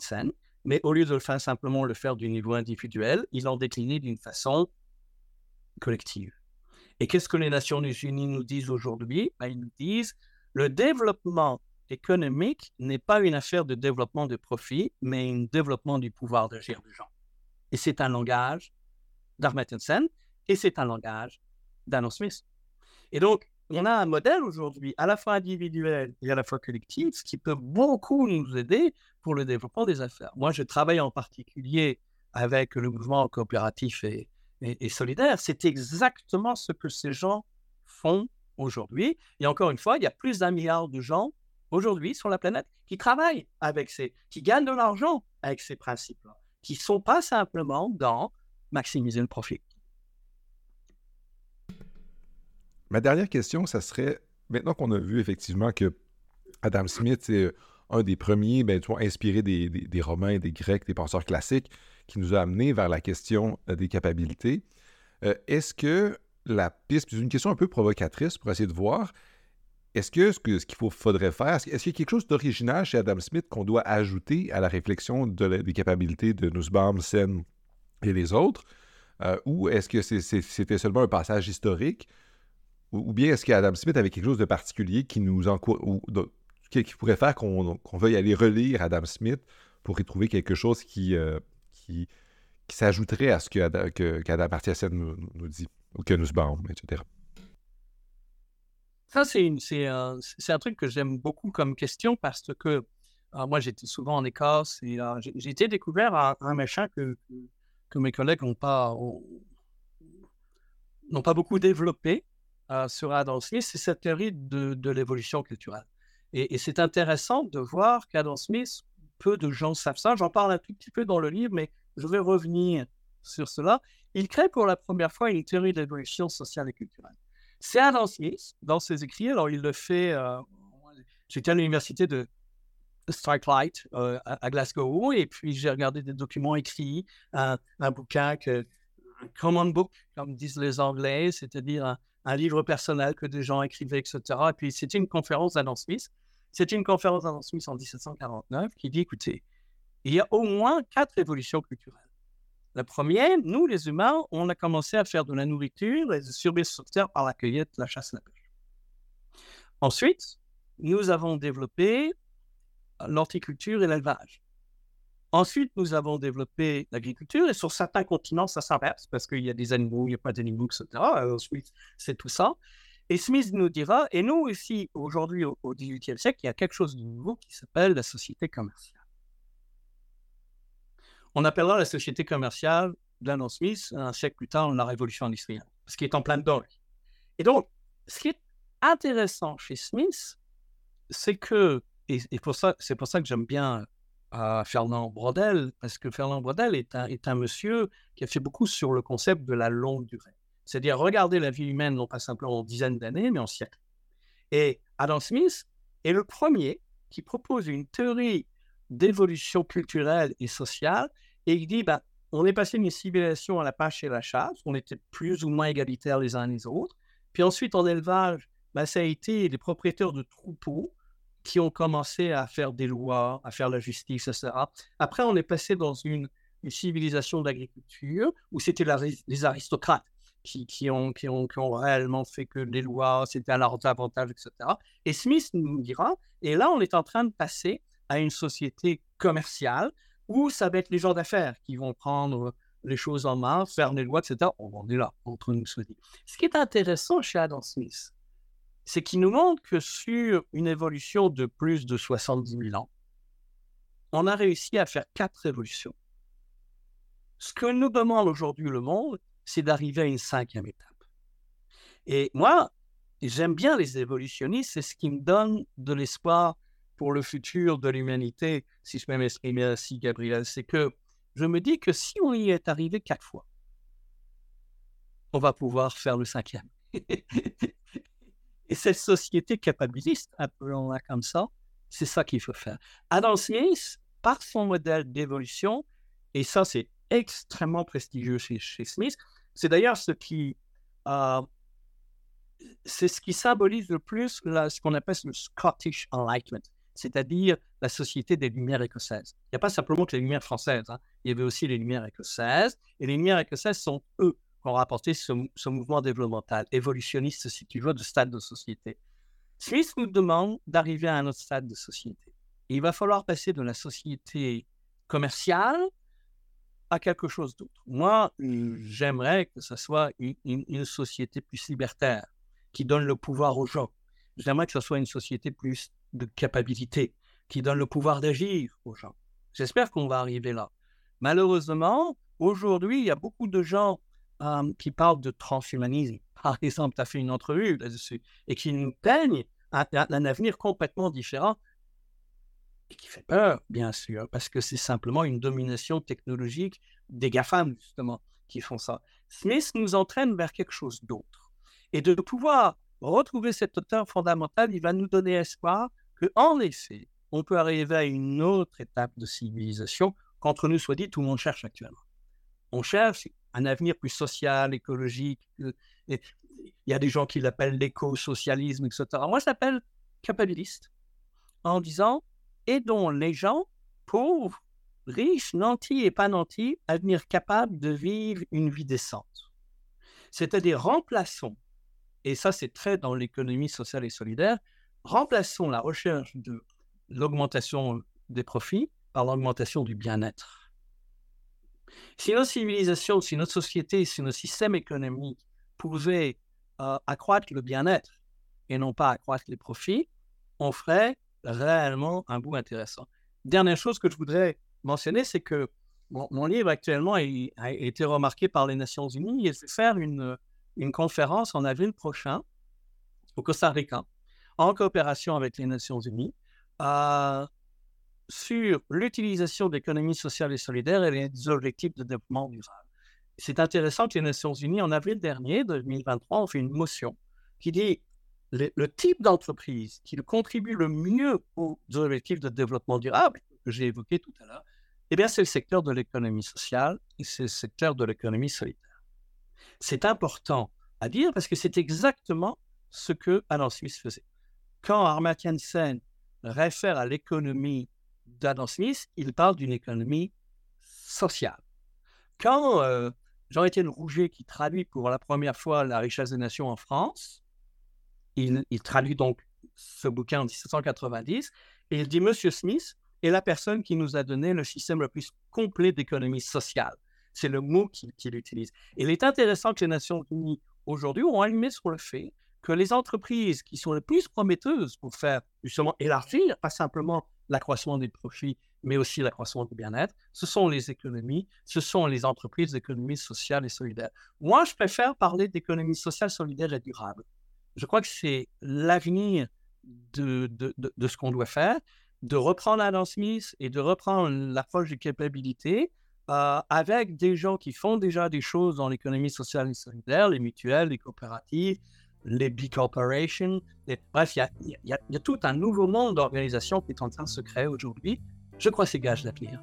B: Sen. Mais au lieu de le faire simplement le faire du niveau individuel, ils l'ont décliné d'une façon collective. Et qu'est-ce que les Nations Unies nous disent aujourd'hui? Ben, Ils nous disent le développement économique n'est pas une affaire de développement de profit, mais un développement du pouvoir d'agir des gens. Et c'est un langage d'Armatien Sen et c'est un langage d'Anno Smith. Et donc, on a un modèle aujourd'hui, à la fois individuel et à la fois collectif, qui peut beaucoup nous aider pour le développement des affaires. Moi, je travaille en particulier avec le mouvement coopératif et, et solidaire. C'est exactement ce que ces gens font aujourd'hui. Et encore une fois, il y a plus d'un milliard de gens aujourd'hui sur la planète qui travaillent avec ces, qui gagnent de l'argent avec ces principes-là, qui ne sont pas simplement dans maximiser le profit.
A: Ma dernière question, ça serait, maintenant qu'on a vu effectivement que Adam Smith est un des premiers, ben, tu vois, inspiré des, Romains, des Grecs, des penseurs classiques, qui nous a amené vers la question euh, des capacités. Euh, est-ce que la piste, c'est une question un peu provocatrice pour essayer de voir, est-ce que ce qu'il faudrait faire, est-ce qu'il y a quelque chose d'original chez Adam Smith qu'on doit ajouter à la réflexion des capacités de Nussbaum, Sen et les autres, euh, ou est-ce que c'était seulement un passage historique, ou, bien est-ce qu'Adam Smith avait quelque chose de particulier qui nous ou, qui, pourrait faire qu'on veuille aller relire Adam Smith pour y trouver quelque chose qui, euh, qui, s'ajouterait à ce qu'Adam que, nous, nous, dit, ou que nous etc.
B: Ça, c'est un, un, truc que j'aime beaucoup comme question parce que euh, moi, j'étais souvent en Écosse et euh, j'ai été découvert un, un machin que, que, mes collègues n'ont pas, n'ont pas beaucoup développé euh, sur Adam Smith, c'est cette théorie de, l'évolution culturelle. Et, c'est intéressant de voir qu'Adam Smith, peu de gens savent ça. J'en parle un tout petit peu dans le livre, mais je vais revenir sur cela. Il crée pour la première fois une théorie de l'évolution sociale et culturelle. C'est Adam Smith, dans ses écrits, alors il le fait. Euh, J'étais à l'université de Starklight euh, à, Glasgow, et puis j'ai regardé des documents écrits, un, un bouquin que un common book, comme disent les Anglais, c'est-à-dire un, un livre personnel que des gens écrivaient, etc. Et puis, c'était une conférence d'Adam Smith. C'était une conférence d'Adam Smith en 1749 qui dit, écoutez, il y a au moins quatre évolutions culturelles. La première, nous, les humains, on a commencé à faire de la nourriture et de survivre sur Terre par la cueillette, la chasse et la pêche. Ensuite, nous avons développé l'horticulture et l'élevage. Ensuite, nous avons développé l'agriculture et sur certains continents, ça s'inverse parce qu'il y a des animaux, il n'y a pas d'animaux, etc. Ensuite, c'est tout ça. Et Smith nous dira, et nous aussi, aujourd'hui, au XVIIIe siècle, il y a quelque chose de nouveau qui s'appelle la société commerciale. On appellera la société commerciale d'Adam Smith un siècle plus tard, la révolution industrielle, parce qu'il est en plein dedans. Et donc, ce qui est intéressant chez Smith, c'est que, et, et pour ça, c'est pour ça que j'aime bien à Fernand Brodel, parce que Fernand Brodel est un, est un monsieur qui a fait beaucoup sur le concept de la longue durée. C'est-à-dire regarder la vie humaine non pas simplement en dizaines d'années, mais en siècles. Et Adam Smith est le premier qui propose une théorie d'évolution culturelle et sociale, et il dit, bah, on est passé d'une civilisation à la pêche et la chasse, on était plus ou moins égalitaires les uns les autres, puis ensuite en élevage, bah, ça a été les propriétaires de troupeaux qui ont commencé à faire des lois, à faire la justice, etc. Après, on est passé dans une, civilisation d'agriculture où c'était les aristocrates qui, ont, réellement fait que les lois, c'était à leur avantage, etc. Et Smith nous dira, et là, on est en train de passer à une société commerciale où ça va être les gens d'affaires qui vont prendre les choses en main, faire les lois, etc. On est là, entre nous soit dit. Ce qui est intéressant chez Adam Smith, c'est qu'il nous montre que sur une évolution de plus de 70 000 ans, on a réussi à faire quatre révolutions. Ce que nous demande aujourd'hui le monde, c'est d'arriver à une cinquième étape. Et moi, j'aime bien les évolutionnistes, c'est ce qui me donne de l'espoir pour le futur de l'humanité, si je peux m'exprimer ainsi, Gabriel, c'est que je me dis que si on y est arrivé quatre fois, on va pouvoir faire le cinquième. Et cette société capabiliste, appelons-la comme ça, c'est ça qu'il faut faire. Adam Smith, par son modèle d'évolution, et ça c'est extrêmement prestigieux chez, Smith, c'est d'ailleurs ce qui, euh, c'est ce qui symbolise le plus ce qu'on appelle le Scottish Enlightenment, c'est-à-dire la société des Lumières écossaises. Il n'y a pas simplement que les Lumières françaises, hein. il y avait aussi les Lumières écossaises, et les Lumières écossaises sont eux qui ont rapporté ce, mouvement développemental, évolutionniste, si tu veux, de stade de société. Smith nous demande d'arriver à un autre stade de société. il va falloir passer de la société commerciale à quelque chose d'autre. Moi, j'aimerais que ce soit une, société plus libertaire, qui donne le pouvoir aux gens. J'aimerais que ce soit une société plus de capacité, qui donne le pouvoir d'agir aux gens. J'espère qu'on va arriver là. Malheureusement, aujourd'hui, il y a beaucoup de gens qui parlent de transhumanisme. Par exemple, tu as fait une entrevue là-dessus, et qui nous peignent un, avenir complètement différent et qui fait peur, bien sûr, parce que c'est simplement une domination technologique des GAFAM, justement, qui font ça. Smith nous entraîne vers quelque chose d'autre. Et de pouvoir retrouver cet auteur fondamental, il va nous donner espoir qu'en effet, on peut arriver à une autre étape de civilisation qu'entre nous soit dit, tout le monde cherche actuellement. On cherche un avenir plus social, écologique. Euh, il y a des gens qui l'appellent l'éco-socialisme, etc. Moi, je l'appelle capabiliste, en disant aidons les gens, pauvres, riches, nantis et pas nantis, à devenir capables de vivre une vie décente. C'est-à-dire remplaçons, et ça c'est très dans l'économie sociale et solidaire, remplaçons la recherche de l'augmentation des profits par l'augmentation du bien-être. Si nos civilisations, si notre société, si nos systèmes économiques pouvaient euh, accroître le bien-être et non pas accroître les profits, on ferait réellement un bout intéressant. Dernière chose que je voudrais mentionner, c'est que mon, livre actuellement a, été remarqué par les Nations Unies et je vais faire une, une conférence en avril prochain au Costa Rica, en coopération avec les Nations Unies, euh, sur l'utilisation de l'économie sociale et solidaire et les objectifs de développement durable. C'est intéressant que les Nations Unies, en avril dernier, 2023, ont fait une motion qui dit le, type d'entreprise qui contribue le mieux aux objectifs de développement durable que j'ai évoqué tout à l'heure, eh bien, c'est le secteur de l'économie sociale et c'est le secteur de l'économie solidaire. C'est important à dire parce que c'est exactement ce que Adam Smith faisait. Quand Armatyan Sen réfère à l'économie d'Adam Smith, il parle d'une économie sociale. Quand euh, Jean-Étienne Rouget, qui traduit pour la première fois La richesse des nations en France, il, traduit donc ce bouquin en 1790 et il dit Monsieur Smith est la personne qui nous a donné le système le plus complet d'économie sociale. C'est le mot qu'il utilise. Et il est intéressant que les Nations Unies aujourd'hui ont allumé sur le fait que les entreprises qui sont les plus prometteuses pour faire justement élargir, pas simplement l'accroissement des profits, mais aussi l'accroissement du bien-être, ce sont les économies, ce sont les entreprises d'économie sociale et solidaire. Moi, je préfère parler d'économie sociale, solidaire et durable je crois que c'est l'avenir de, de, ce qu'on doit faire, de reprendre Adam Smith et de reprendre l'approche de capabilité euh, avec des gens qui font déjà des choses dans l'économie sociale et solidaire, les mutuelles, les coopératives, les big corporations. bref, il y, a, tout un nouveau monde d'organisations qui est en train de se créer aujourd'hui. Je crois que c'est gage d'avenir.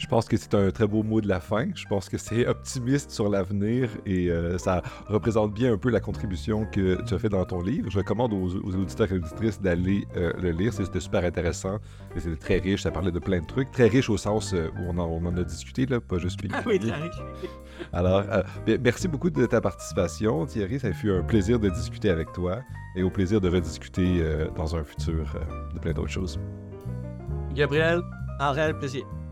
A: Je pense que c'est un très beau mot de la fin. Je pense que c'est optimiste sur l'avenir et euh, ça représente bien un peu la contribution que tu as fait dans ton livre. Je recommande aux, auditeurs et auditrices d'aller euh, le lire. C'était super intéressant et c'était très riche. Ça parlait de plein de trucs. Très riche au sens euh, où on en, a discuté, là, pas juste
B: Ah oui, très riche.
A: Alors, merci beaucoup de ta participation, Thierry. Ça fut un plaisir de discuter avec toi et au plaisir de rediscuter dans un futur de plein d'autres choses.
B: Gabriel, un réel plaisir.